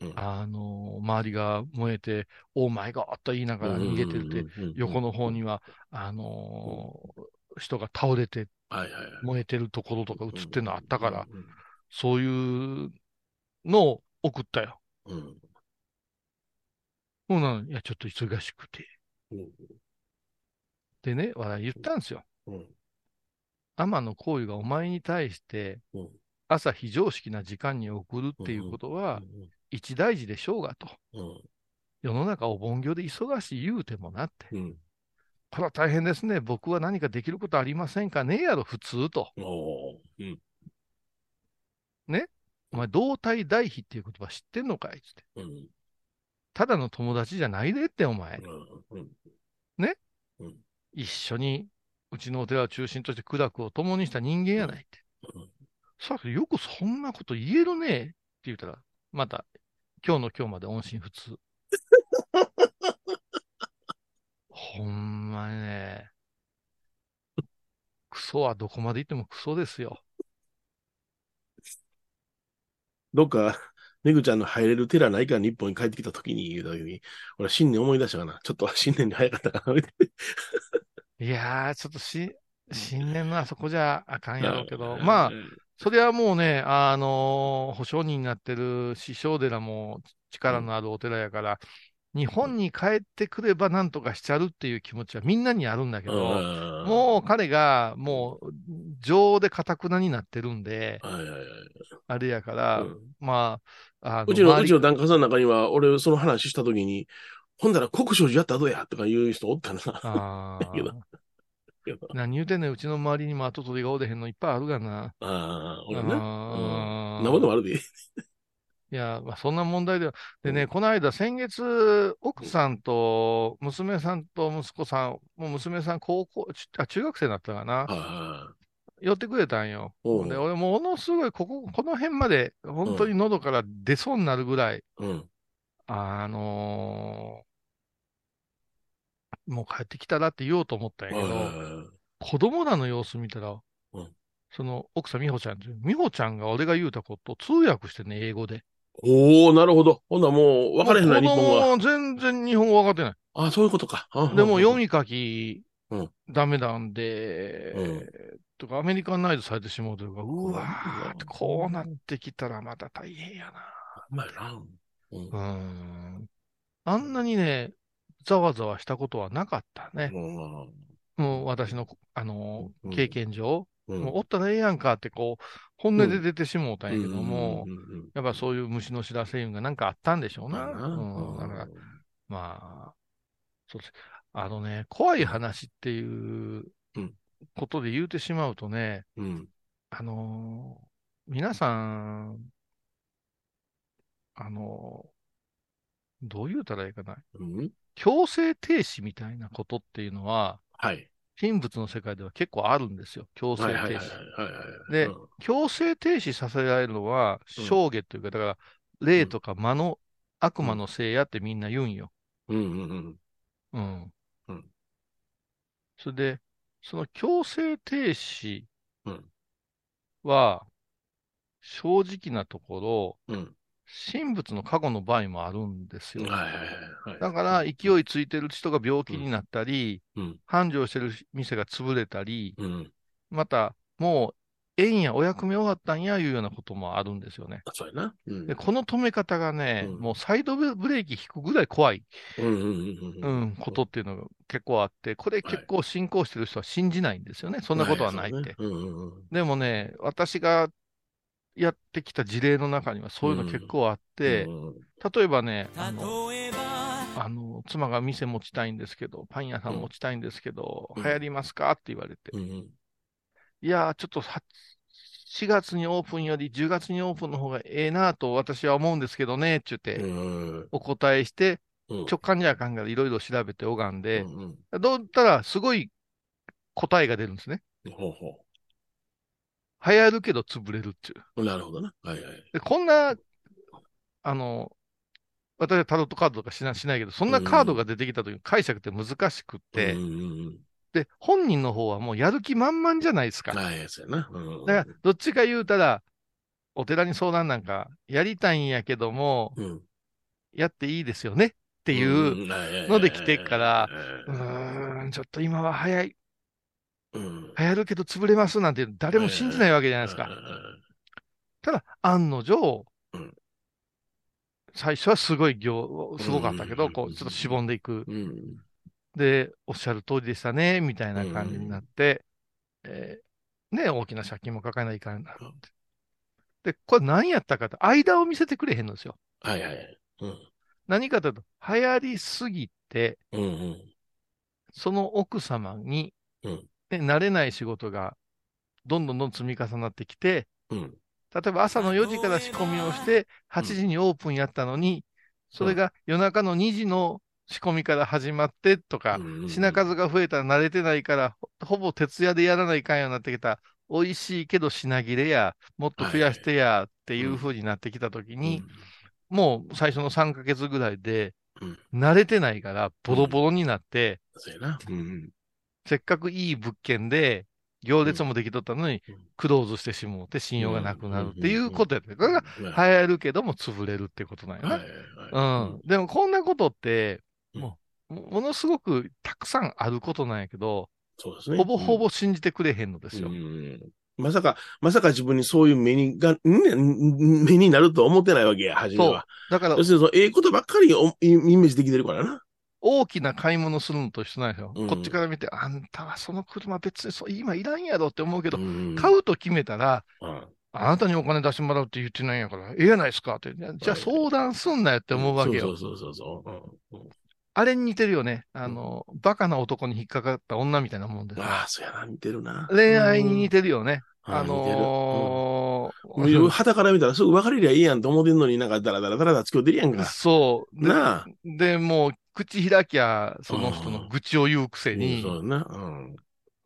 うんあのー周りが燃えて、オーマイガーと言いながら逃げてるって、て横の方には、あのー人が倒れて。燃えてるところとか映ってるのあったから、うんそういうのを送ったよ。うん。もうなんいや、ちょっと忙しくて。うんでね、笑い言ったんですよ。うん。天野幸雄がお前に対してうん、朝非常識な時間に送るっていうことは、一大事でしょうがと。うん。世の中お盆業で忙しい言うてもなって。うん。これは大変ですね。僕は何かできることありませんかね？えやろ、普通と。うん。お前、同体代費っていう言葉知ってんのかい？つって。うん。ただの友達じゃないでって、お前。うん。一緒に、うちのお寺を中心として苦楽を共にした人間やないって。うんさあ、よくそんなこと言えるねって言ったら、また、今日の今日まで音信不通。ほんまにね、クソはどこまで行ってもクソですよ。どっか、めぐちゃんの入れる寺ないから日本に帰ってきた時に言うた時に、俺新年思い出したかな。ちょっと新年に早かったかな。いやー、ちょっとし、新年のあそこじゃあかんやろうけど、うんまあ、それはもうね、あのー保証人になってる師匠寺も力のあるお寺やから、日本に帰ってくればなんとかしちゃるっていう気持ちはみんなにあるんだけど、ももう彼がもう情でかたくなになってるんで。あれやから、うんまあ、あのうちの、うちの檀家さんの中には、俺、その話したときに、ほんだら国書寺やったらどうやとか言う人おったな。何言うてんねん、うちの周りにも跡取りがおれへんのいっぱいあるがな。ああ、俺な。なんぼでもあるで。いや、まあ、そんな問題では。でね、この間、先月、奥さんと娘さんと息子さん、もう娘さん高校、ちあ、中学生だったかな。あ寄ってくれたんよ。で、俺ものすごい、ここ、この辺まで、本当に喉から出そうになるぐらい、あ、うん。あのーもう帰ってきたらって言おうと思ったんやけど、あ子供らの様子見たら、うんその奥さん、美穂ちゃん美穂ちゃんが俺が言うたことを通訳してね、英語で。おおなるほど。ほんならもう分かれへんな、日もう子本語は。全然日本語分かってない。ああ、そういうことか。あでも読み、み書きうん、ダメなんで、うんとかアメリカンナイズされてしまうというか、うわーってうんこうなってきたらまた大変やうまいな。うんな。うん。あんなにね、ざわざわしたことはなかったね。うんもう私の、あのうん経験上、おったらええやんかってこう、本音で出てしもうたんやけども、やっぱそういう虫の知らせいうんがなんかあったんでしょうな。まあなうん、だから、まあ、そうです。あのね、怖い話っていううんことで言うてしまうとね、うん。あのー皆さん、あのーどう言うたらいいかな。うん。強制停止みたいなことっていうのは、はい。神仏の世界では結構あるんですよ。強制停止。でうん強制停止させられるのは、うん正下というか、だから、霊とか魔の、悪魔のせいやってみんな言うんよ。うんうんうん。うん。うんそれで、その強制停止うんは、正直なところ、うん。神仏の過去の場合もあるんですよ。はいはいはいはい。だから、勢いついてる人が病気になったり、うん。繁盛してる店が潰れたり、うん。また、もう、ええんや、お役目終わったんや、いうようなこともあるんですよね。そうやな。うん。で、この止め方がね、うんもうサイドブレーキ引くぐらい怖い、ことっていうのが結構あって、これ結構信仰してる人は信じないんですよね。そんなことはないって。うんうんうん。でもね、私がやってきた事例の中にはそういうの結構あって、うん例えばね、あの、あの、妻が店持ちたいんですけど、パン屋さん持ちたいんですけど、うん流行りますかって言われて、うんうん。いやー、ちょっとは4月にオープンより10月にオープンの方がええなと私は思うんですけどね、って言って、うんお答えして、うん。直感じゃあかんからいろいろ調べて拝んで、うんうんどうったらすごい答えが出るんですね。ほうほ流行るけど潰れるっていう。う。なるほどな。はいはい。で、こんな、あの、私はタロットカードとかしなしないけど、そんなカードが出てきたとき解釈って難しくって、うんうんで、本人の方はもうやる気満々じゃないですか。い、そうやな。うんだから、どっちか言うたら、お寺に相談なんかやりたいんやけども、うん。っやっていいですよねっていう、ので来てっからうーん、ちょっと今は早い。うん。流行るけど潰れますなんて誰も信じないわけじゃないですか。ただ、案の定、うん最初はすごい行、すごかったけど、うんこう、ちょっとしぼんでいく。うん。で、おっしゃる通りでしたね、みたいな感じになって、えーね、大きな借金も抱えないかんなって。で、これ何やったかと、間を見せてくれへんのですよ。はいはい。うん。何かというと、流行りすぎて、うんうん。その奥様に、うんね慣れない仕事がどんどんどん積み重なってきて、うん。例えば朝の4時から仕込みをして、8時にオープンやったのに、それが夜中の2時の仕込みから始まってとか、うん品数が増えたら慣れてないから、ほほぼ徹夜でやらないかんようになってきた。美味しいけど品切れや、もっと増やしてやっていう風になってきたときに、もう最初の3ヶ月ぐらいで、うん慣れてないからボロボロになって、そうやな。うん。せっかくいい物件で、行列もできとったのにうん、クローズしてしもうて信用がなくなるっていうことやった。これが流はい行るけども潰れるってことなんよはいな。はい。うん。でもこんなことって、うんもう、もものすごくたくさんあることなんやけど、そうですね。ほぼほぼ信じてくれへんのですよ。うんまさか、まさか自分にそういう目にが、ん目になるとは思ってないわけや、初めは。だから要、するにええことばっかりイメージできてるからな。大きな買い物するのと一緒なんですよ。うんこっちから見て、あんたはその車別にそう今いらんやろって思うけど、うん買うと決めたら、うんあなたにお金出してもらうって言ってないんやから、ええやないですかって。じゃあ相談すんなよって思うわけよ。そうそうそうそうそう。あれに似てるよね。あの、バカな男に引っかかった女みたいなもんです。ああ、そうやな、似てるな。恋愛に似てるよね。あうん似てるのうんー肌から見たらすぐ別れりゃいいやんと思ってんのになんかダラダラダラダラつきょうてるやんか。そう。でなあ。で、もう、口開きゃ、その人の愚痴を言うくせうんに、そうやな。うん。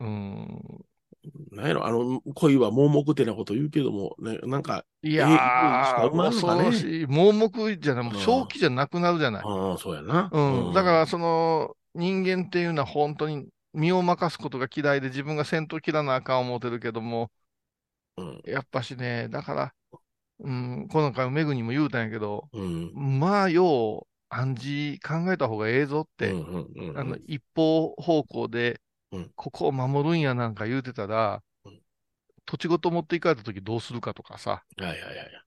うん。なんやろ、あの、恋は盲目的なこと言うけども、ね、なんか、いやええー、生まれるの恐かねろしい。盲目じゃない、もううん正気じゃなくなるじゃない。ああ、そうやな。うん。だから、その、人間っていうのは本当に身を任すことが嫌いで自分が先頭切らなあかん思ってるけども、うん。やっぱしね、だから、うん、この回、メグにも言うたんやけど、うん。まあ、よう、暗示考えた方がええぞって、うんうんうんあの、一方方向でうん、ここを守るんやなんか言うてたらうん、土地ごと持っていかれた時どうするかとかさ、はいはいはい。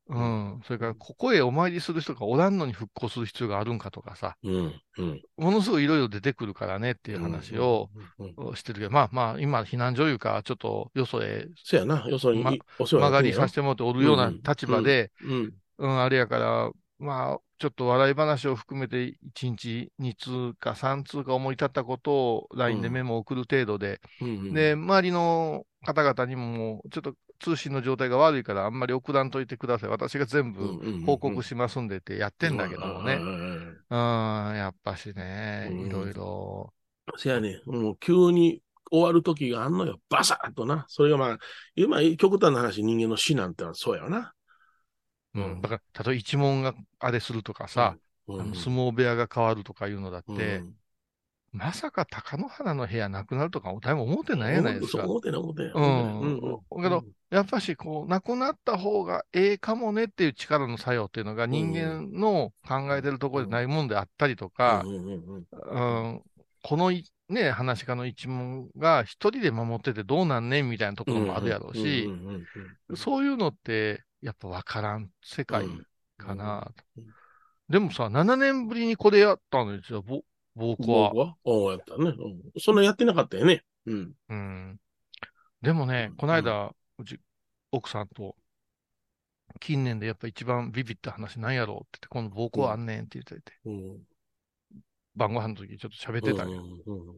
うん、それから、ここへお参りする人がおらんのに復興する必要があるんかとかさ、うん。うん。ものすごいいろいろ出てくるからねっていう話をうん。うん。してるけど、まあまあ、今、避難所いうか、ちょっとよそへそうやな。よそにま曲がりさせてもらっておるようなうん立場で、うん。うん、あれやから、まあ、ちょっと笑い話を含めて1日2通か3通か思い立ったことを LINE でメモを送る程度で、うん。で、周りの方々にももう、ちょっと通信の状態が悪いからあんまり送らんといてください。私が全部報告しますんでってやってんだけどもね。うんうん、やっぱしね、うんいろいろ。せやね、もう急に終わる時があんのよ。バサッとな。それがまあ、今、極端な話、人間の死なんてのはそうやわな。うん、だから、例えば一問があれするとかさ、うん、あの相撲部屋が変わるとかいうのだって、うん。まさか貴乃花の部屋なくなるとか、誰も思ってないやないですか。思ってない思ってない。うん。うん。けど、やっぱし、こう、なくなった方がええかもねっていう力の作用っていうのが人間の考えてるところでないもんであったりとかう、ん。このいね、話し家の一問が一人で守っててどうなんねんみたいなところもあるやろうしそういうのって、やっぱわからん世界かなとうん。でもさ、7年ぶりにこれやったんですよ、ぼ僕は僕。は？おうやったね。うんそんなやってなかったよね。うん。うん。でもね、この間、うち、奥さんと、近年でやっぱ一番ビビった話なんやろうって言って、この暴行あんねんって言ってて、うん。晩ご飯の時ちょっと喋ってたんよ。うんうん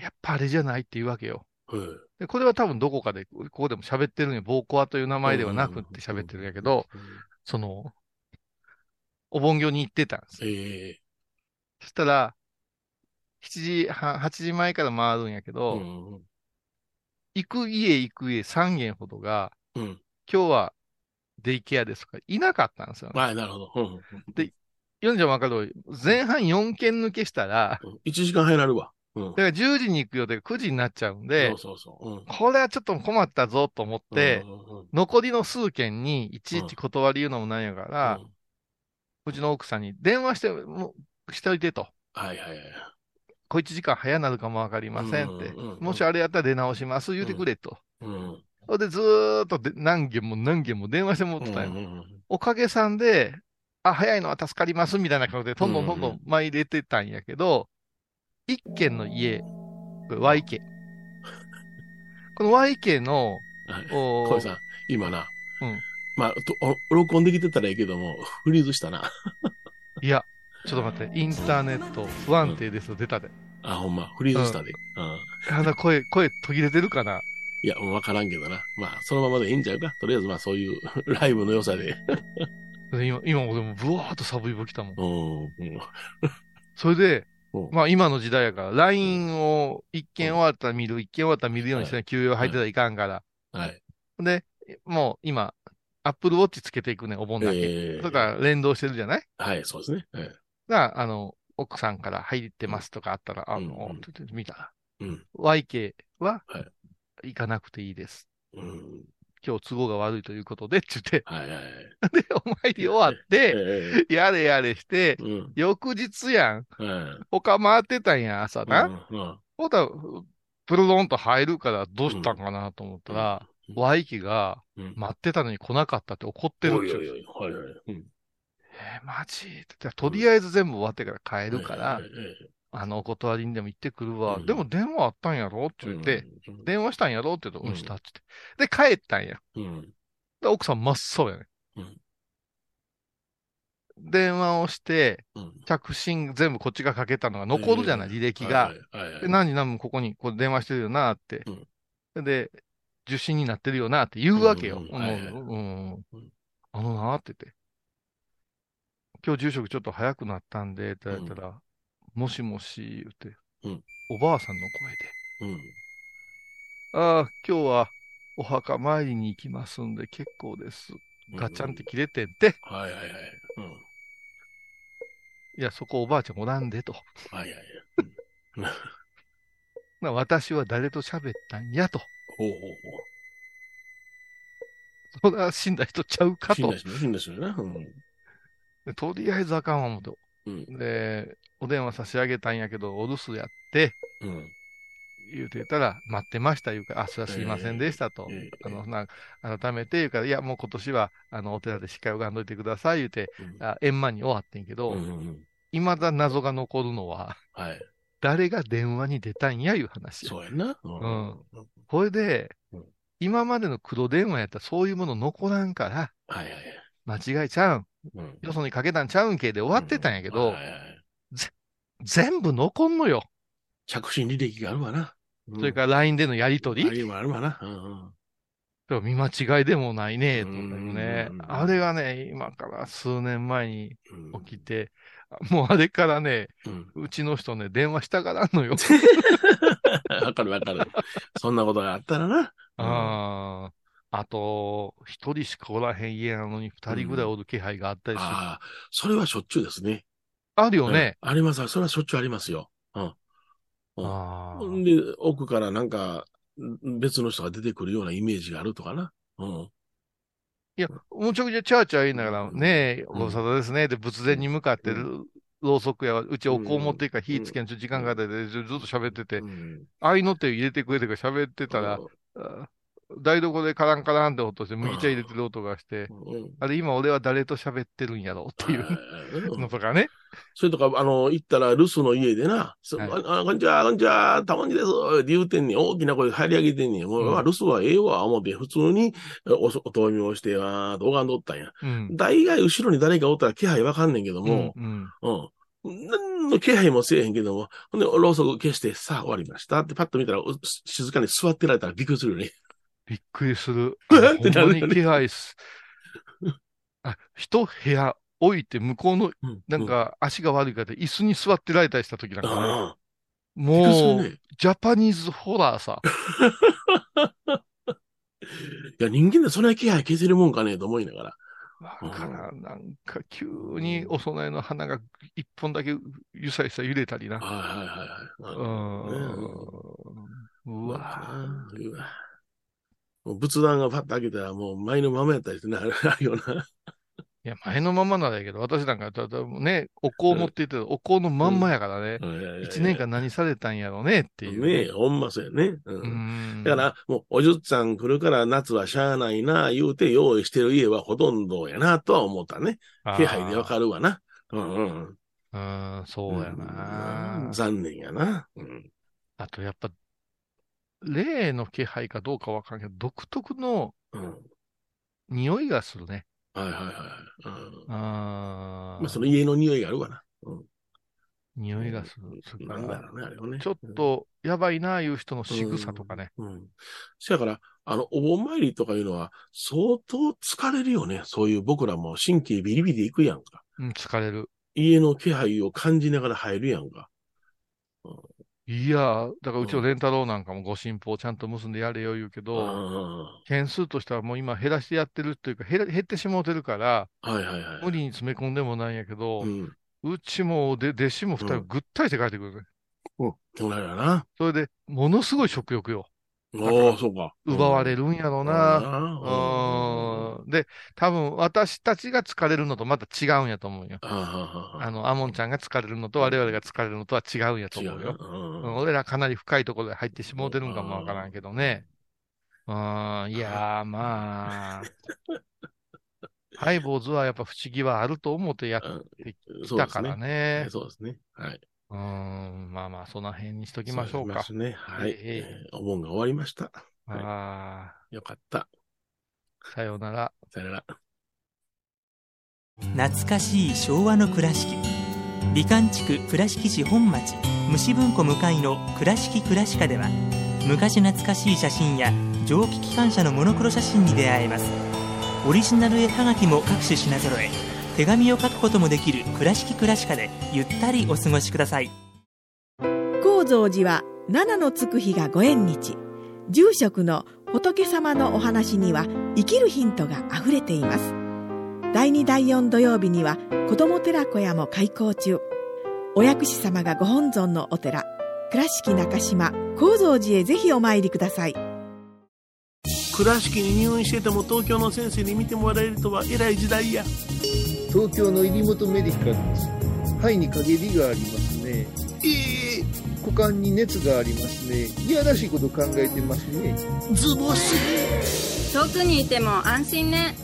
やっぱあれじゃないって言うわけよ。うんで、これは多分どこかで、ここでも喋ってるんよ。暴行という名前ではなくって喋ってるんやけど、、その、お盆業に行ってたんですよ。ええそしたら、7時半、8時前から回るんやけうど、ん行く家行く家3軒ほどが、うん。今日はデイケアですとか、いなかったんですよ、ね。はい、なるほど。うんうんで読んじゃわかる通り、前半4件抜けしたら、うん1時間入られるわ。うんだ。から10時に行く予定が9時になっちゃうんでそう、そうそう。うんこれはちょっと困ったぞと思ってう、んうんうん残りの数件にいちいち断り言うのもなんやから、うんうちの奥さんに電話して、もうしておいてと。はいはいはい。小1時間早なるかもわかりませんって。うんうんうんもしあれやったら出直します、言うてくれと。うん。それでずーっとで何件も何件も電話してもらってたんようんうんおかげさんで、あ、早いのは助かりますみたいな感じで、どんどんどんどうんん前入れてたんやけど、一軒の家、これ Y 家。この Y 家の、はいお小井さん、今な。うんまあ、とお録音できてたらいいけども、フリーズしたな。いや、ちょっと待って、インターネット不安定ですと出たで。あ、ほんま、フリーズしたで。うん。あの声、声途切れてるかな？いや、もうわからんけどな。まあ、そのままでいいんちゃうか？とりあえず、まあ、そういう ライブの良さで。今、今もでもブワーっとサブイボ来たもん。うん。うんそれでうん、まあ今の時代やから、LINE を一件終わったら見る、一件終わったら見るようにしてない休養入ってたらいかんから。はい。で、もう今、Apple Watch つけていくね、お盆だけ。ええだから連動してるじゃない？はい、そうですね。はいが、あの、奥さんから入ってますとかあったら、あうんのうん、見たら、うん。YK ははい、行かなくていいです。うん。今日都合が悪いということで、って言って、はいはいはい。で、お参り終わって、ええやれやれして、うん。翌日やん。はい。他回ってたんや、朝な。うんうんほんだらプルドンと入るからどうしたんかなと思ったら、うん機がうん待ってたのに来なかったって怒ってるっちゅうおいおいおい、はいはい。うんえーマジ？とりあえず全部終わってから帰るからあの、お断りにでも行ってくるわ。うんでも電話あったんやろ？って言って、うん電話したんやろ？って言うと、うんうんしたって言って。で、帰ったんや。うん。で、奥さん真っ青やね。うん電話をして、うん。着信全部こっちがかけたのが残るじゃない、履歴が。はいはいはいで何時何分ここにこう電話してるよなって。で、受信になってるよなって言うわけよ。うんうんはいはいうんうんあのなって言って。今日住職ちょっと早くなったんで、って言ったら、もしもし、言って、うんおばあさんの声で、うん。ああ、今日はお墓参りに行きますんで結構です。うんガチャンって切れてんて。はいはいはい。うん。いや、そこおばあちゃんおらんでと。はいはいはい。な私は誰と喋ったんやと。ほうほうそれは死んだ人ちゃうほう。死んかとだ。人ね、死んだ人ねな。うん。でとりあえずあかんわ、思うと。うん。で、お電話差し上げたんやけど、お留守やって、うん。言うてたら、待ってました、言うから、あ、それはすいませんでしたと。ええええあの、な、改めて言うから、いや、もう今年は、あの、お寺でしっかり拝んどいてください、言うて、うんあ円満に終わってんけど、うんうんだ謎が残るのは、はい。誰が電話に出たんや、いう話。そうやな。ううん。これでうん、今までの黒電話やったらそういうもの残らんから、はいはいはい。間違いちゃうん。うん。よそにかけたんちゃうんけで終わってたんやけど、全部残んのよ。着信履歴があるわな。うんそれから LINE でのやりとり。ありもあるわな。うん見間違いでもないね、とねうん。あれがね、今から数年前にうん起きて、もうあれからね、うん。うちの人ね、電話したがらんのよ。わかるわかる。そんなことがあったらな。うんあーあと、一人しかおらへん家なのに二人ぐらいおる気配があったりする。ああ、それはしょっちゅうですね。あるよね。うんあります。それはしょっちゅうありますよ。うん。うんで、奥からなんか、ん別の人が出てくるようなイメージがあるとかな。うん。いや、むちゃくちゃチャーチャー言いながら、うんねえ、うんご無沙汰ですね。で、仏前に向かってうるろうそくや、うちお香持っていくか火つけんちょ時間がかかってて、ずっと喋ってて、うん合いの手入れてくれてから喋ってたら、あ台所でカランカランって音して、麦茶入れてる音がして、うんあれ今俺は誰と喋ってるんやろっていううんのとかね。それとか、あの、行ったら留守の家でな、すはいああこんにちは、こんにちは、たまにです、って言うてんねん。大きな声で張り上げてんねん。もう、うんまあ留守はええわ、思って、普通にお、お問いをして、あーと拝んどったんや。うん。大概後ろに誰かおったら気配わかんねんけども、うん。うん。何の気配もせえへんけども、ほんで、ろうそく消して、さあ終わりましたってパッと見たら、う静かに座ってられたらびっくりするよね。びっくりする。ほんまに気配す。あ、一部屋置いて向こうの、うんなん、か足が悪いから椅子に座ってられたりした時なんうん、かね、もう、ね。ジャパニーズホラーさ。いや、人間でそんな気配消せるもんかねと思いながら。わからん。なんか急にお供えの花が一本だけゆさゆさ揺れたりな。はいはいはいはい。ううんん。うわうわもう仏壇がパッと開けたらもう前のままやったりしてな、あるよな。いや、前のままなんだけど、私なんか、ただね、お香持っていって、お香のまんまやからね、一年間何されたんやろうねっていう。ねえ、ほんまそうやね。う。うんん。だから、もう、おじゅっさん来るから夏はしゃあないな、言うて用意してる家はほとんどやな、とは思ったね。気配でわかるわな。うんうん。る。うん、そうやなうん。残念やな。うん。あと、やっぱ、霊の気配かどうかわかんないけど、独特のうん。匂いがするね。はいはいはい。うん。あまあ、その家の匂いがあるわな。うん。匂いがする。なんだろうね、あれはね。ちょっと、やばいな、いう人の仕草とかね。うん。せやから、あの、お盆参りとかいうのは、相当疲れるよね。そういう僕らも神経ビリビリいくやん。か。うん、疲れる。家の気配を感じながら入るやん。か。いや、だからうちのレンタロウなんかもご神宝ちゃんと結んでやれよ言うけど、あ件数としてはもう今減らしてやってるというか、減ら減ってしもうてるから、あはいはいはい。無理に詰め込んでもないんやけどう、ん。うちもで弟子も二人うんぐったりして帰ってくるね。うん。そうやな。それで、ものすごい食欲よ。ああ、そうか。奪われるんやろうな。あうん。で、多分私たちが疲れるのとまた違うんやと思うよ。あ。の、アモンちゃんが疲れるのと我々が疲れるのとは違うんやと違思うよ。俺らかなり深いところで入ってしもうてるんかもわからんけどね。うん、いやー、まあ。ハイボーズはやっぱ不思議はあると思ってやっうんてきそうですたからね。ね。そうですね。はい。うん、まあまあ、その辺にしときましょうか。そうですね。はい。えええーお盆が終わりました。はいあよかった。あ、さようなら。さよなら。懐かしい昭和の倉敷美観地区倉敷市本町虫文庫向かいの「倉敷倉歯科」では昔懐かしい写真や蒸気機関車のモノクロ写真に出会えますオリジナル絵はがきも各種品揃え手紙を書くこともできる「倉敷倉歯科」でゆったりお過ごしください。高蔵寺は七のつく日がご縁日。住職の仏様のお話には生きるヒントがあふれています。第2第4土曜日には子ども寺小屋も開校中。お薬師様がご本尊のお寺倉敷中島・高蔵寺へぜひお参りください。倉敷に入院してても東京の先生に見てもらえるとは偉い時代や東京の入本メディカルです。肺に陰りがありますね。ええ股間に熱がありますね。いやらしいこと考えてますね。ズボス遠くにいても安心ね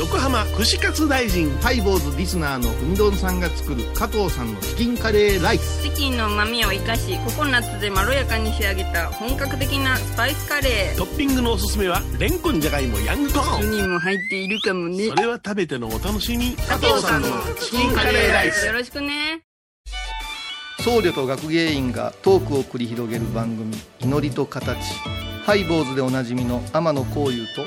横浜串カツ大臣ハイボーズリスナーのうみどんさんが作る加藤さんのチキンカレーライス。チキンの旨味を生かしココナッツでまろやかに仕上げた本格的なスパイスカレー。トッピングのおすすめはレンコンじゃがいもヤングコーン。人も入っているかもね。それは食べてのお楽しみ。加藤さんのチキンカレーライス。よろしくね僧侶と学芸員がトークを繰り広げる番組「祈りと形」ハイボーズでおなじみの天野幸雄と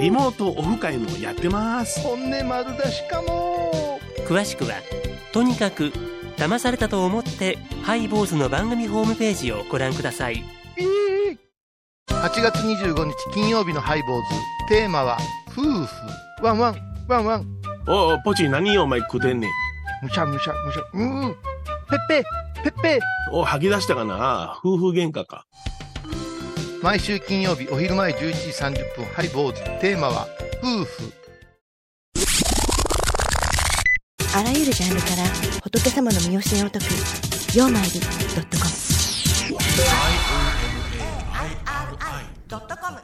リモートオフ会もやってます。本音丸出しかも。詳しくはとにかく騙されたと思ってハイボーズの番組ホームページをご覧ください。ええ8月25日金曜日のハイボーズ。テーマは夫婦。ワンワン。ワンワン。おいポチ何お前食うてんねん。むしゃむしゃむしゃ。うーペッペペッペお吐き出したかな。夫婦喧嘩か毎週金曜日お昼前11時30分ハイボーズ。テーマは夫婦。あらゆるジャンルから仏様の見教えを解く「曜マイり .com」「IOMAIRI.com」